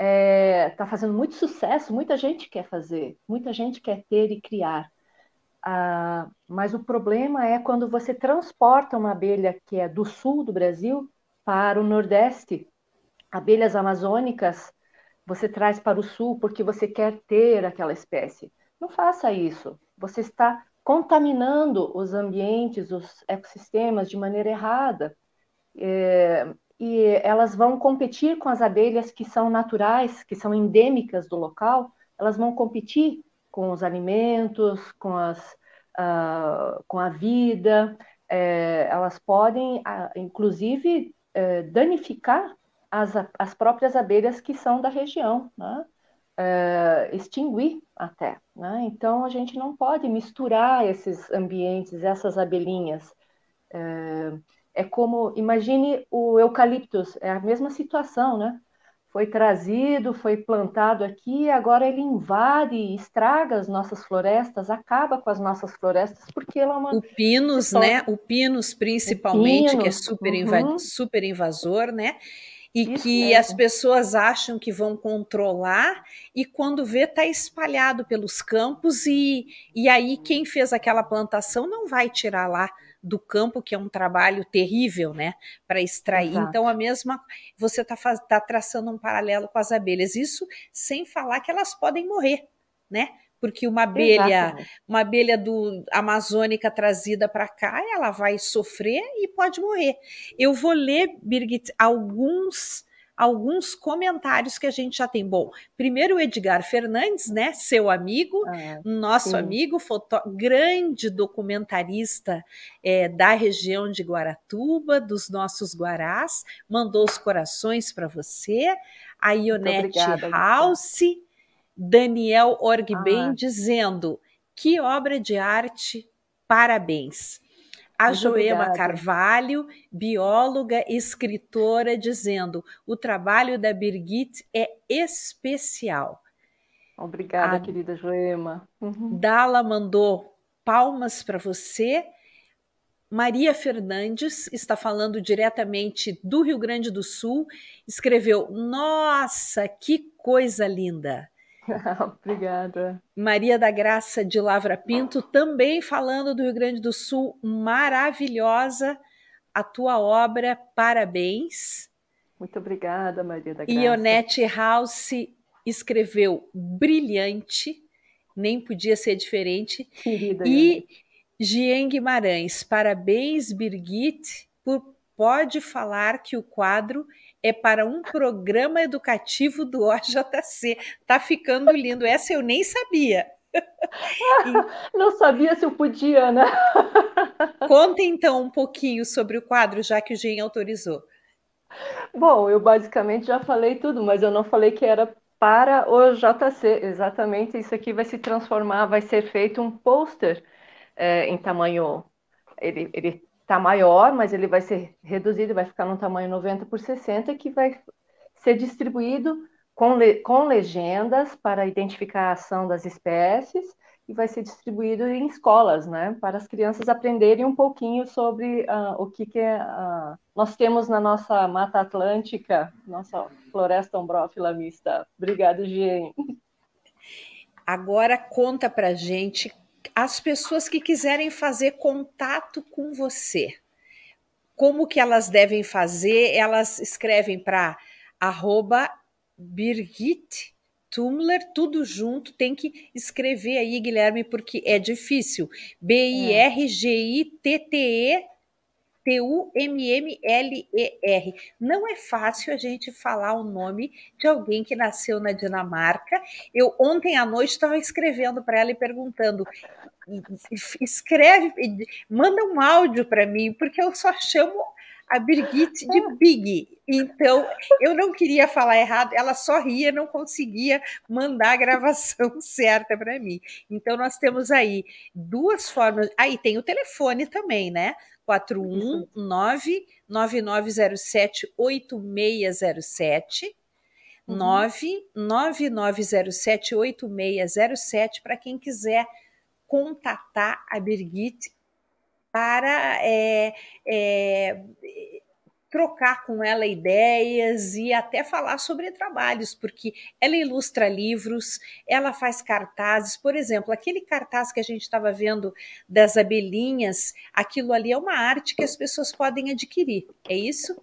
está é, tá fazendo muito sucesso, muita gente quer fazer, muita gente quer ter e criar. Ah, mas o problema é quando você transporta uma abelha que é do sul do Brasil para o nordeste. Abelhas amazônicas você traz para o sul porque você quer ter aquela espécie. Não faça isso. Você está contaminando os ambientes, os ecossistemas de maneira errada. É, e elas vão competir com as abelhas que são naturais, que são endêmicas do local, elas vão competir com os alimentos, com, as, uh, com a vida, é, elas podem, uh, inclusive, uh, danificar as, as próprias abelhas que são da região, né? É, extinguir até. Né? Então, a gente não pode misturar esses ambientes, essas abelhinhas. É, é como, imagine o eucaliptus, é a mesma situação, né? Foi trazido, foi plantado aqui, agora ele invade, estraga as nossas florestas, acaba com as nossas florestas, porque ela é uma. O pinus, né? O pinus, principalmente, pinus, que é super, uhum. super invasor, né? E Isso que mesmo. as pessoas acham que vão controlar, e quando vê, está espalhado pelos campos, e, e aí quem fez aquela plantação não vai tirar lá do campo, que é um trabalho terrível, né, para extrair. Exato. Então, a mesma, você está tá traçando um paralelo com as abelhas. Isso sem falar que elas podem morrer, né? Porque uma abelha, uma abelha do amazônica trazida para cá, ela vai sofrer e pode morrer. Eu vou ler, Birgit, alguns alguns comentários que a gente já tem. Bom, primeiro o Edgar Fernandes, né? Seu amigo, ah, nosso sim. amigo, foto... grande documentarista é, da região de Guaratuba, dos nossos Guarás, mandou os corações para você. A Ionete House, Daniel Orgben ah. dizendo que obra de arte, parabéns a Joema. Carvalho, bióloga e escritora, dizendo: o trabalho da Birgit é especial. Obrigada, a querida Joema. Uhum. Dala mandou palmas para você. Maria Fernandes está falando diretamente do Rio Grande do Sul. Escreveu: Nossa, que coisa linda! [LAUGHS] Obrigada. Maria da Graça de Lavra Pinto, também falando do Rio Grande do Sul, maravilhosa a tua obra, parabéns. Muito obrigada, Maria da Graça. Ionete House escreveu brilhante, nem podia ser diferente. Querida e Gien Guimarães, parabéns, Birgit, por pode falar que o quadro é para um programa educativo do OJC. Tá ficando lindo. Essa eu nem sabia. [LAUGHS] Não sabia se eu podia, né? [LAUGHS] Conta então um pouquinho sobre o quadro, já que o Gen autorizou. Bom, eu basicamente já falei tudo, mas eu não falei que era para o JC. Exatamente, isso aqui vai se transformar, vai ser feito um pôster é, em tamanho. Ele, ele está maior, mas ele vai ser reduzido, vai ficar no tamanho 90 por 60, que vai ser distribuído com, le com legendas para identificar a ação das espécies e vai ser distribuído em escolas, né, para as crianças aprenderem um pouquinho sobre uh, o que, que é, uh, nós temos na nossa Mata Atlântica, nossa floresta ombrófila mista. Obrigada, Jean. Agora conta para gente as pessoas que quiserem fazer contato com você. Como que elas devem fazer? Elas escrevem para arroba Birgit Tumler, tudo junto, tem que escrever aí, Guilherme, porque é difícil. B-I-R-G-I-T-T-E T-U-M-M-L-E-R. Não é fácil a gente falar o nome de alguém que nasceu na Dinamarca. Eu ontem à noite estava escrevendo para ela e perguntando: escreve, manda um áudio para mim, porque eu só chamo a Birgit de Big. Então, eu não queria falar errado, ela só ria, não conseguia mandar a gravação [LAUGHS] certa para mim. Então, nós temos aí duas formas. Aí tem o telefone também, né? 419 9907 8607 99907 8607 para quem quiser contatar a Birgit para é, é, trocar com ela ideias e até falar sobre trabalhos, porque ela ilustra livros, ela faz cartazes, por exemplo, aquele cartaz que a gente estava vendo das abelhinhas, aquilo ali é uma arte que as pessoas podem adquirir, é isso?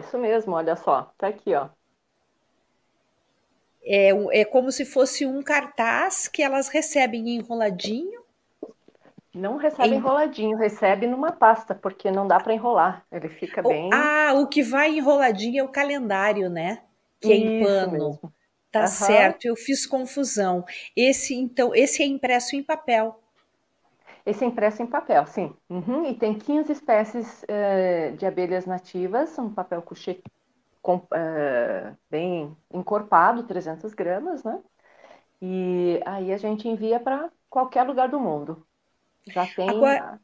Isso mesmo, olha só, tá aqui, ó. É, é como se fosse um cartaz que elas recebem enroladinho não recebe enroladinho, recebe numa pasta, porque não dá para enrolar. Ele fica bem. Ah, o que vai enroladinho é o calendário, né? Que é em pano. Mesmo. Tá uhum. certo, eu fiz confusão. Esse, então, esse é impresso em papel. Esse é impresso em papel, sim. Uhum. E tem 15 espécies uh, de abelhas nativas, um papel couché com, uh, bem encorpado, 300 gramas, né? E aí a gente envia para qualquer lugar do mundo. Já tem. Agora,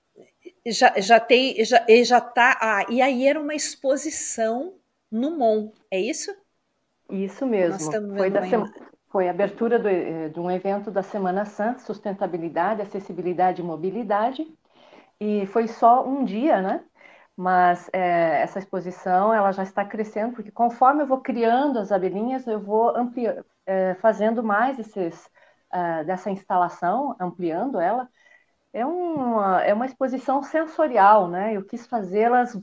já, já tem, já, já tá. Ah, e aí era uma exposição no MON, é isso? Isso mesmo. Foi, da sema, foi a abertura do, eh, de um evento da Semana Santa, Sustentabilidade, Acessibilidade e Mobilidade. E foi só um dia, né? Mas é, essa exposição ela já está crescendo, porque conforme eu vou criando as abelhinhas, eu vou ampliando, é, fazendo mais esses, uh, dessa instalação, ampliando ela, é uma, é uma exposição sensorial, né? Eu quis fazê-las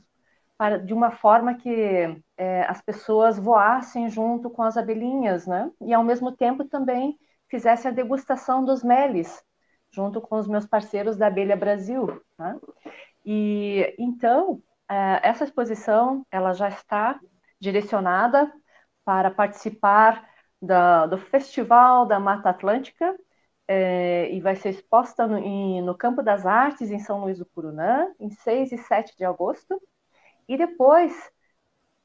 de uma forma que é, as pessoas voassem junto com as abelhinhas, né? E ao mesmo tempo também fizesse a degustação dos meles, junto com os meus parceiros da Abelha Brasil, né? E então é, essa exposição ela já está direcionada para participar da, do Festival da Mata Atlântica é, e vai ser exposta no, em, no Campo das Artes, em São Luís do Purunã, em 6 e 7 de agosto. E depois,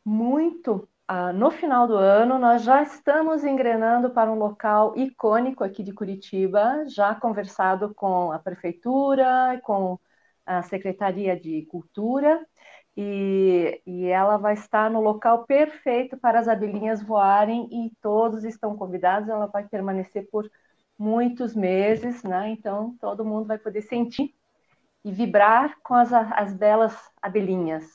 muito ah, no final do ano, nós já estamos engrenando para um local icônico aqui de Curitiba, já conversado com a prefeitura, com a Secretaria de Cultura, e, e ela vai estar no local perfeito para as abelhinhas voarem, e todos estão convidados, ela vai permanecer por muitos meses, né? Então todo mundo vai poder sentir e vibrar com as, as belas abelhinhas.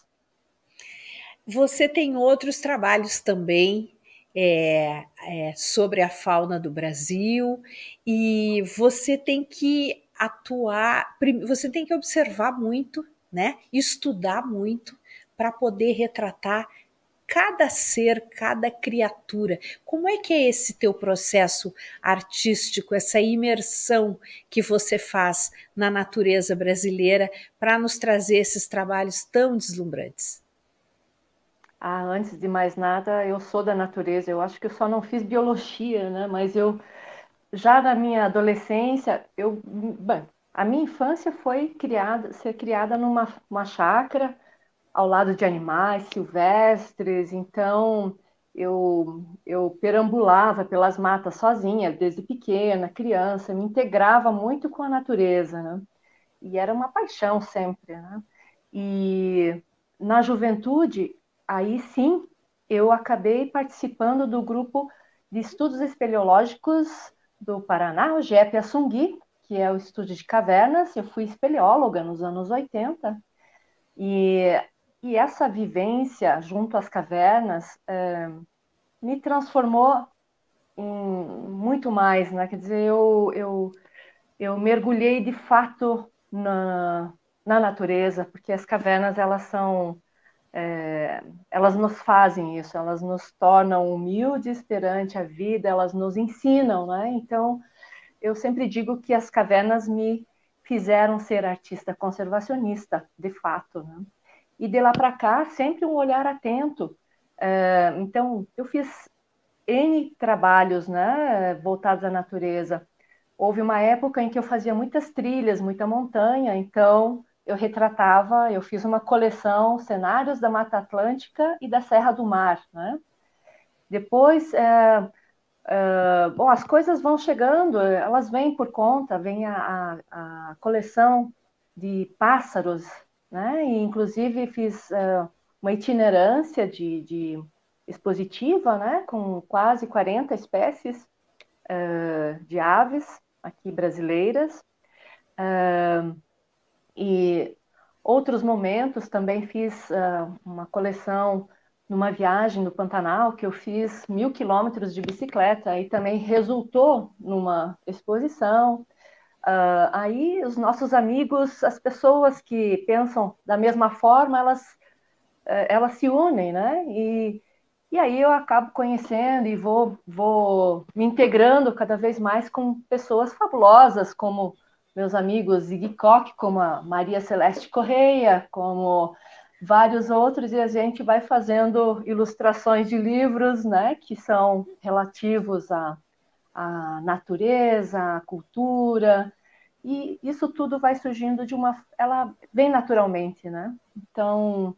Você tem outros trabalhos também é, é, sobre a fauna do Brasil e você tem que atuar, você tem que observar muito, né? Estudar muito para poder retratar cada ser, cada criatura. Como é que é esse teu processo artístico, essa imersão que você faz na natureza brasileira para nos trazer esses trabalhos tão deslumbrantes? Ah, antes de mais nada, eu sou da natureza. Eu acho que eu só não fiz biologia, né? Mas eu já na minha adolescência, eu, bem, a minha infância foi criada, ser criada numa uma chácara ao lado de animais silvestres. Então, eu eu perambulava pelas matas sozinha desde pequena, criança, me integrava muito com a natureza, né? E era uma paixão sempre, né? E na juventude aí sim eu acabei participando do grupo de estudos espeleológicos do Paraná, o GEP Assungui, que é o estudo de cavernas. Eu fui espeleóloga nos anos 80 e, e essa vivência junto às cavernas é, me transformou em muito mais, né? Quer dizer, eu, eu, eu mergulhei de fato na, na natureza, porque as cavernas elas são é, elas nos fazem isso, elas nos tornam humildes perante a vida, elas nos ensinam, né? Então, eu sempre digo que as cavernas me fizeram ser artista conservacionista, de fato, né? E de lá para cá, sempre um olhar atento. É, então, eu fiz N trabalhos, né, voltados à natureza. Houve uma época em que eu fazia muitas trilhas, muita montanha, então eu retratava, eu fiz uma coleção cenários da Mata Atlântica e da Serra do Mar, né? Depois, é, é, bom, as coisas vão chegando, elas vêm por conta, vem a, a, a coleção de pássaros, né? E, inclusive fiz é, uma itinerância de, de, expositiva, né? Com quase 40 espécies é, de aves aqui brasileiras. Uh, e outros momentos também fiz uh, uma coleção numa viagem no Pantanal que eu fiz mil quilômetros de bicicleta e também resultou numa exposição. Uh, aí os nossos amigos, as pessoas que pensam da mesma forma, elas, uh, elas se unem, né? E, e aí eu acabo conhecendo e vou, vou me integrando cada vez mais com pessoas fabulosas, como meus amigos Ziggy Koch, como a Maria Celeste Correia, como vários outros, e a gente vai fazendo ilustrações de livros, né, que são relativos à, à natureza, à cultura, e isso tudo vai surgindo de uma, ela vem naturalmente, né? Então,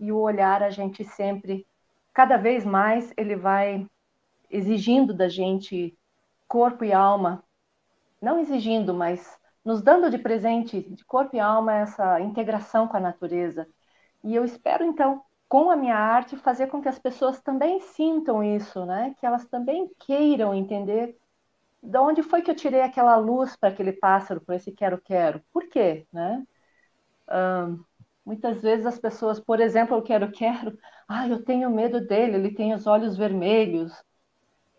e o olhar a gente sempre, cada vez mais, ele vai exigindo da gente corpo e alma, não exigindo, mas nos dando de presente, de corpo e alma, essa integração com a natureza. E eu espero, então, com a minha arte, fazer com que as pessoas também sintam isso, né? Que elas também queiram entender de onde foi que eu tirei aquela luz para aquele pássaro, para esse quero-quero. Por quê, né? Um, muitas vezes as pessoas, por exemplo, eu quero-quero, [LAUGHS] ah, eu tenho medo dele, ele tem os olhos vermelhos.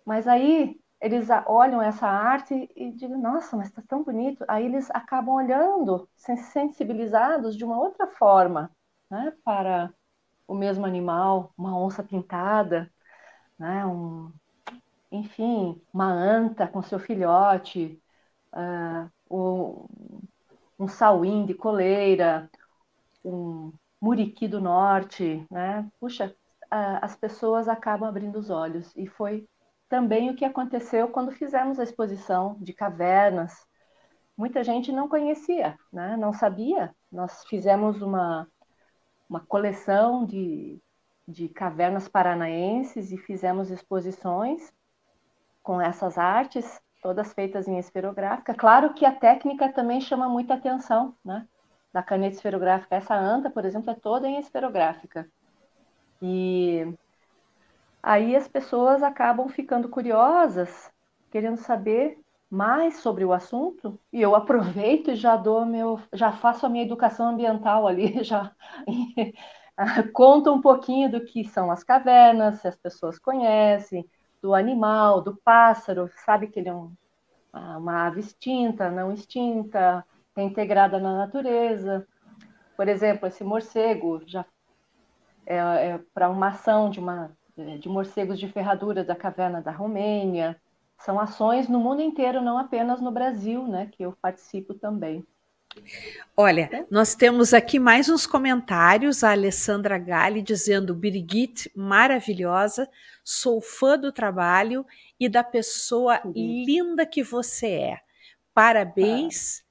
Mas aí eles olham essa arte e dizem, nossa, mas está tão bonito. Aí eles acabam olhando, sensibilizados de uma outra forma, né, para o mesmo animal, uma onça pintada, né, um, enfim, uma anta com seu filhote, uh, um, um sauim de coleira, um muriqui do norte, né? Puxa, as pessoas acabam abrindo os olhos. E foi também o que aconteceu quando fizemos a exposição de cavernas. Muita gente não conhecia, né? não sabia. Nós fizemos uma, uma coleção de, de cavernas paranaenses e fizemos exposições com essas artes, todas feitas em esferográfica. Claro que a técnica também chama muita atenção, né? Da caneta esferográfica. Essa anta, por exemplo, é toda em esferográfica. E aí as pessoas acabam ficando curiosas, querendo saber mais sobre o assunto, e eu [LAUGHS] aproveito e já dou meu, já faço a minha educação ambiental ali, [LAUGHS] já [LAUGHS] conto um pouquinho do que são as cavernas, se as pessoas conhecem, do animal, do pássaro, sabe que ele é um, uma ave extinta, não extinta, é integrada na natureza. Por exemplo, esse morcego já é, é para uma ação de, uma, de morcegos de ferradura da caverna da Romênia. São ações no mundo inteiro, não apenas no Brasil, né, que eu participo também. Olha, é. nós temos aqui mais uns comentários. A Alessandra Galli dizendo: Birgit, maravilhosa, sou fã do trabalho e da pessoa uhum. linda que você é. Parabéns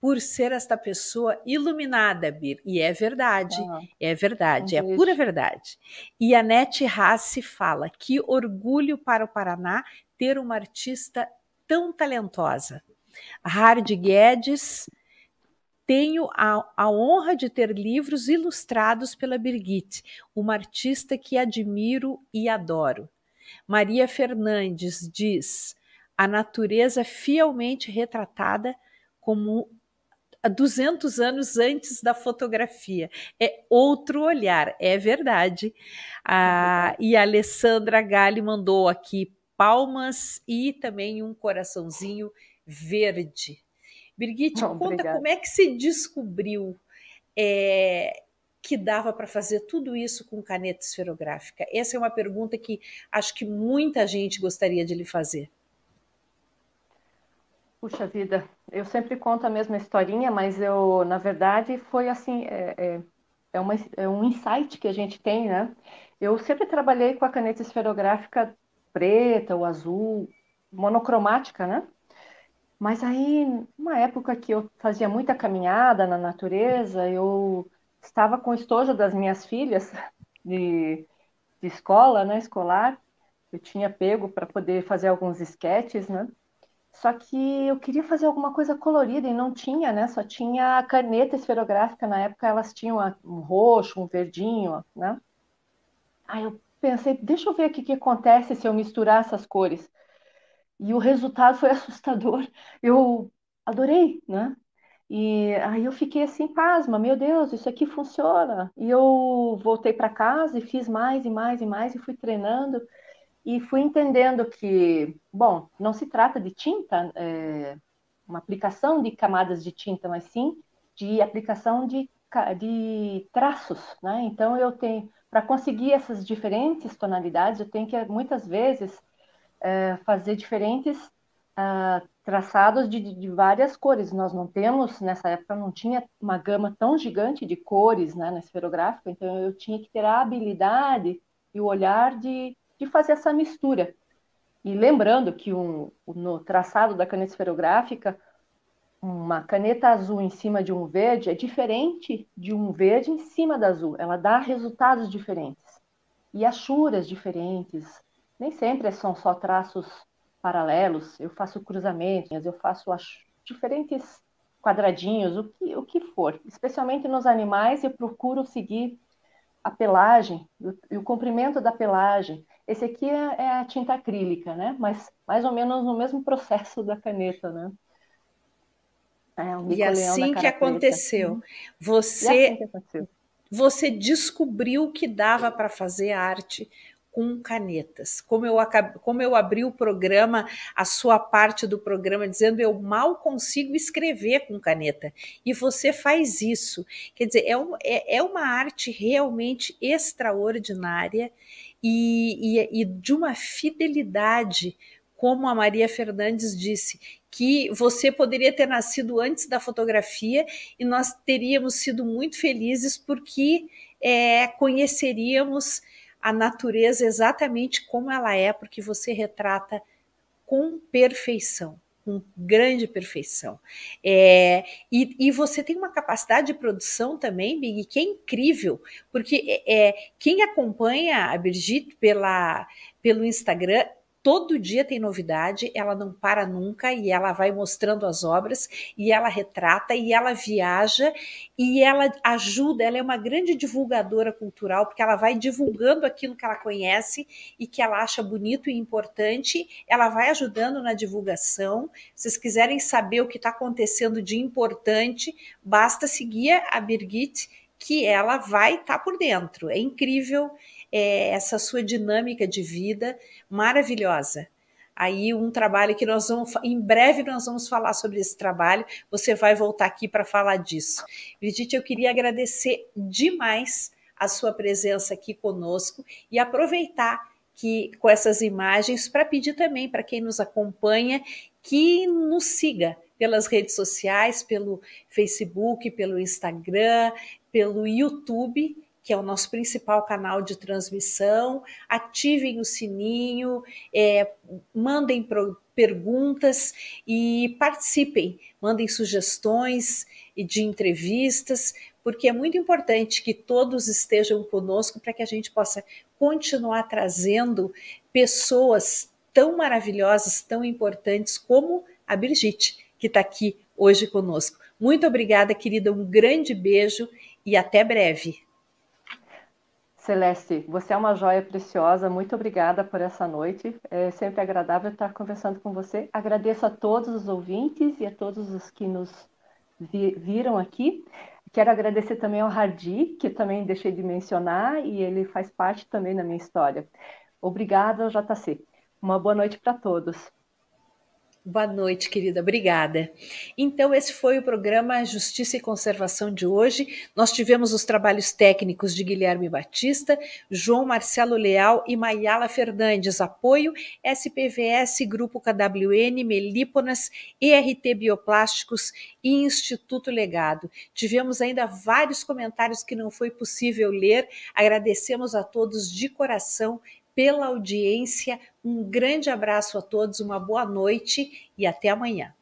por ser esta pessoa iluminada, Bir. E é verdade, ah, é verdade, é pura verdade. E a Nete Rassi fala: que orgulho para o Paraná ter uma artista tão talentosa. Hard Guedes, tenho a, a, honra de ter livros ilustrados pela Birgit, uma artista que admiro e adoro. Maria Fernandes diz: a natureza fielmente retratada como 200 anos antes da fotografia. É outro olhar, é verdade. Ah, e a Alessandra Gali mandou aqui palmas e também um coraçãozinho verde. Birgit, conta obrigada. como é que se descobriu é, que dava para fazer tudo isso com caneta esferográfica? Essa é uma pergunta que acho que muita gente gostaria de lhe fazer. Puxa vida, eu sempre conto a mesma historinha, mas eu, na verdade, foi assim, é, é, é, uma, é um insight que a gente tem, né? Eu sempre trabalhei com a caneta esferográfica preta ou azul, monocromática, né? Mas aí, uma época que eu fazia muita caminhada na natureza, eu estava com estojo das minhas filhas [LAUGHS] de, de escola, né, escolar. Eu tinha pego para poder fazer alguns esquetes, né? Só que eu queria fazer alguma coisa colorida e não tinha, né? Só tinha caneta esferográfica. Na época elas tinham um roxo, um verdinho, né? Aí eu pensei, deixa eu ver o que acontece se eu misturar essas cores. E o resultado foi [LAUGHS] assustador. Eu adorei, né? E aí eu fiquei assim, pasma, meu Deus, isso aqui funciona. E eu voltei para casa e fiz mais e mais e mais e fui treinando e fui entendendo que, bom, não se trata de tinta, é, uma aplicação de camadas de tinta, mas sim de aplicação de, de traços, né? Então eu tenho, para conseguir essas diferentes tonalidades, eu tenho que muitas vezes é, fazer diferentes uh, traçados de, de, várias cores. Nós não temos, nessa época, não tinha uma gama tão gigante de cores né, na esferográfica, então eu tinha que ter a habilidade e o olhar de de fazer essa mistura. E lembrando que um, no traçado da caneta esferográfica, uma caneta azul em cima de um verde é diferente de um verde em cima da azul. Ela dá resultados diferentes. E achuras diferentes. Nem sempre são só traços paralelos. Eu faço cruzamentos, eu faço diferentes quadradinhos, o que, o que for. Especialmente nos animais, eu procuro seguir a pelagem e o comprimento da pelagem. Esse aqui é, é, a tinta acrílica, né? Mas mais ou menos no mesmo processo da caneta, né? É, um e assim que aconteceu. Você, assim que aconteceu. você descobriu que dava para fazer arte com canetas. Como eu, como eu abri o programa, a sua parte do programa, dizendo eu mal consigo escrever com caneta. E você faz isso. Quer dizer, é, um, é, é uma arte realmente extraordinária e, e, e de uma fidelidade, como a Maria Fernandes disse, que você poderia ter nascido antes da fotografia e nós teríamos sido muito felizes porque é, conheceríamos a natureza exatamente como ela é, porque você retrata com perfeição com grande perfeição. É, e, e, você tem uma capacidade de produção também, Big, que é incrível, porque é, quem acompanha a Brigitte pela, pelo Instagram todo dia tem novidade, ela não para nunca e ela vai mostrando as obras e ela retrata e ela viaja e ela ajuda, ela é uma grande divulgadora cultural porque ela vai divulgando aquilo que ela conhece e que ela acha bonito e importante, ela vai ajudando na divulgação. Se vocês quiserem saber o que está acontecendo de importante, basta seguir a Birgit que ela vai estar tá por dentro. É incrível é, essa sua dinâmica de vida maravilhosa. Aí um trabalho que nós vamos, em breve nós vamos falar sobre esse trabalho. Você vai voltar aqui para falar disso. Brigitte, eu queria agradecer demais a sua presença aqui conosco e aproveitar que com essas imagens para pedir também para quem nos acompanha que nos siga pelas redes sociais, pelo Facebook, pelo Instagram, pelo YouTube que é o nosso principal canal de transmissão. Ativem o sininho, é, mandem pro, perguntas e participem, mandem sugestões de entrevistas, porque é muito importante que todos estejam conosco para que a gente possa continuar trazendo pessoas tão maravilhosas, tão importantes como a Brigitte, que está aqui hoje conosco. Muito obrigada, querida, um grande beijo e até breve. Celeste, você é uma joia preciosa. Muito obrigada por essa noite. É sempre agradável estar conversando com você. Agradeço a todos os ouvintes e a todos os que nos vi viram aqui. Quero agradecer também ao Hardi, que também deixei de mencionar, e ele faz parte também da minha história. Obrigada, JC. Uma boa noite para todos. Boa noite, querida. Obrigada. Então, esse foi o programa Justiça e Conservação de hoje. Nós tivemos os trabalhos técnicos de Guilherme Batista, João Marcelo Leal e Maiala Fernandes. Apoio SPVS, Grupo KWN, Melíponas, ERT Bioplásticos e Instituto Legado. Tivemos ainda vários comentários que não foi possível ler. Agradecemos a todos de coração pela audiência. Um grande abraço a todos, uma boa noite e até amanhã.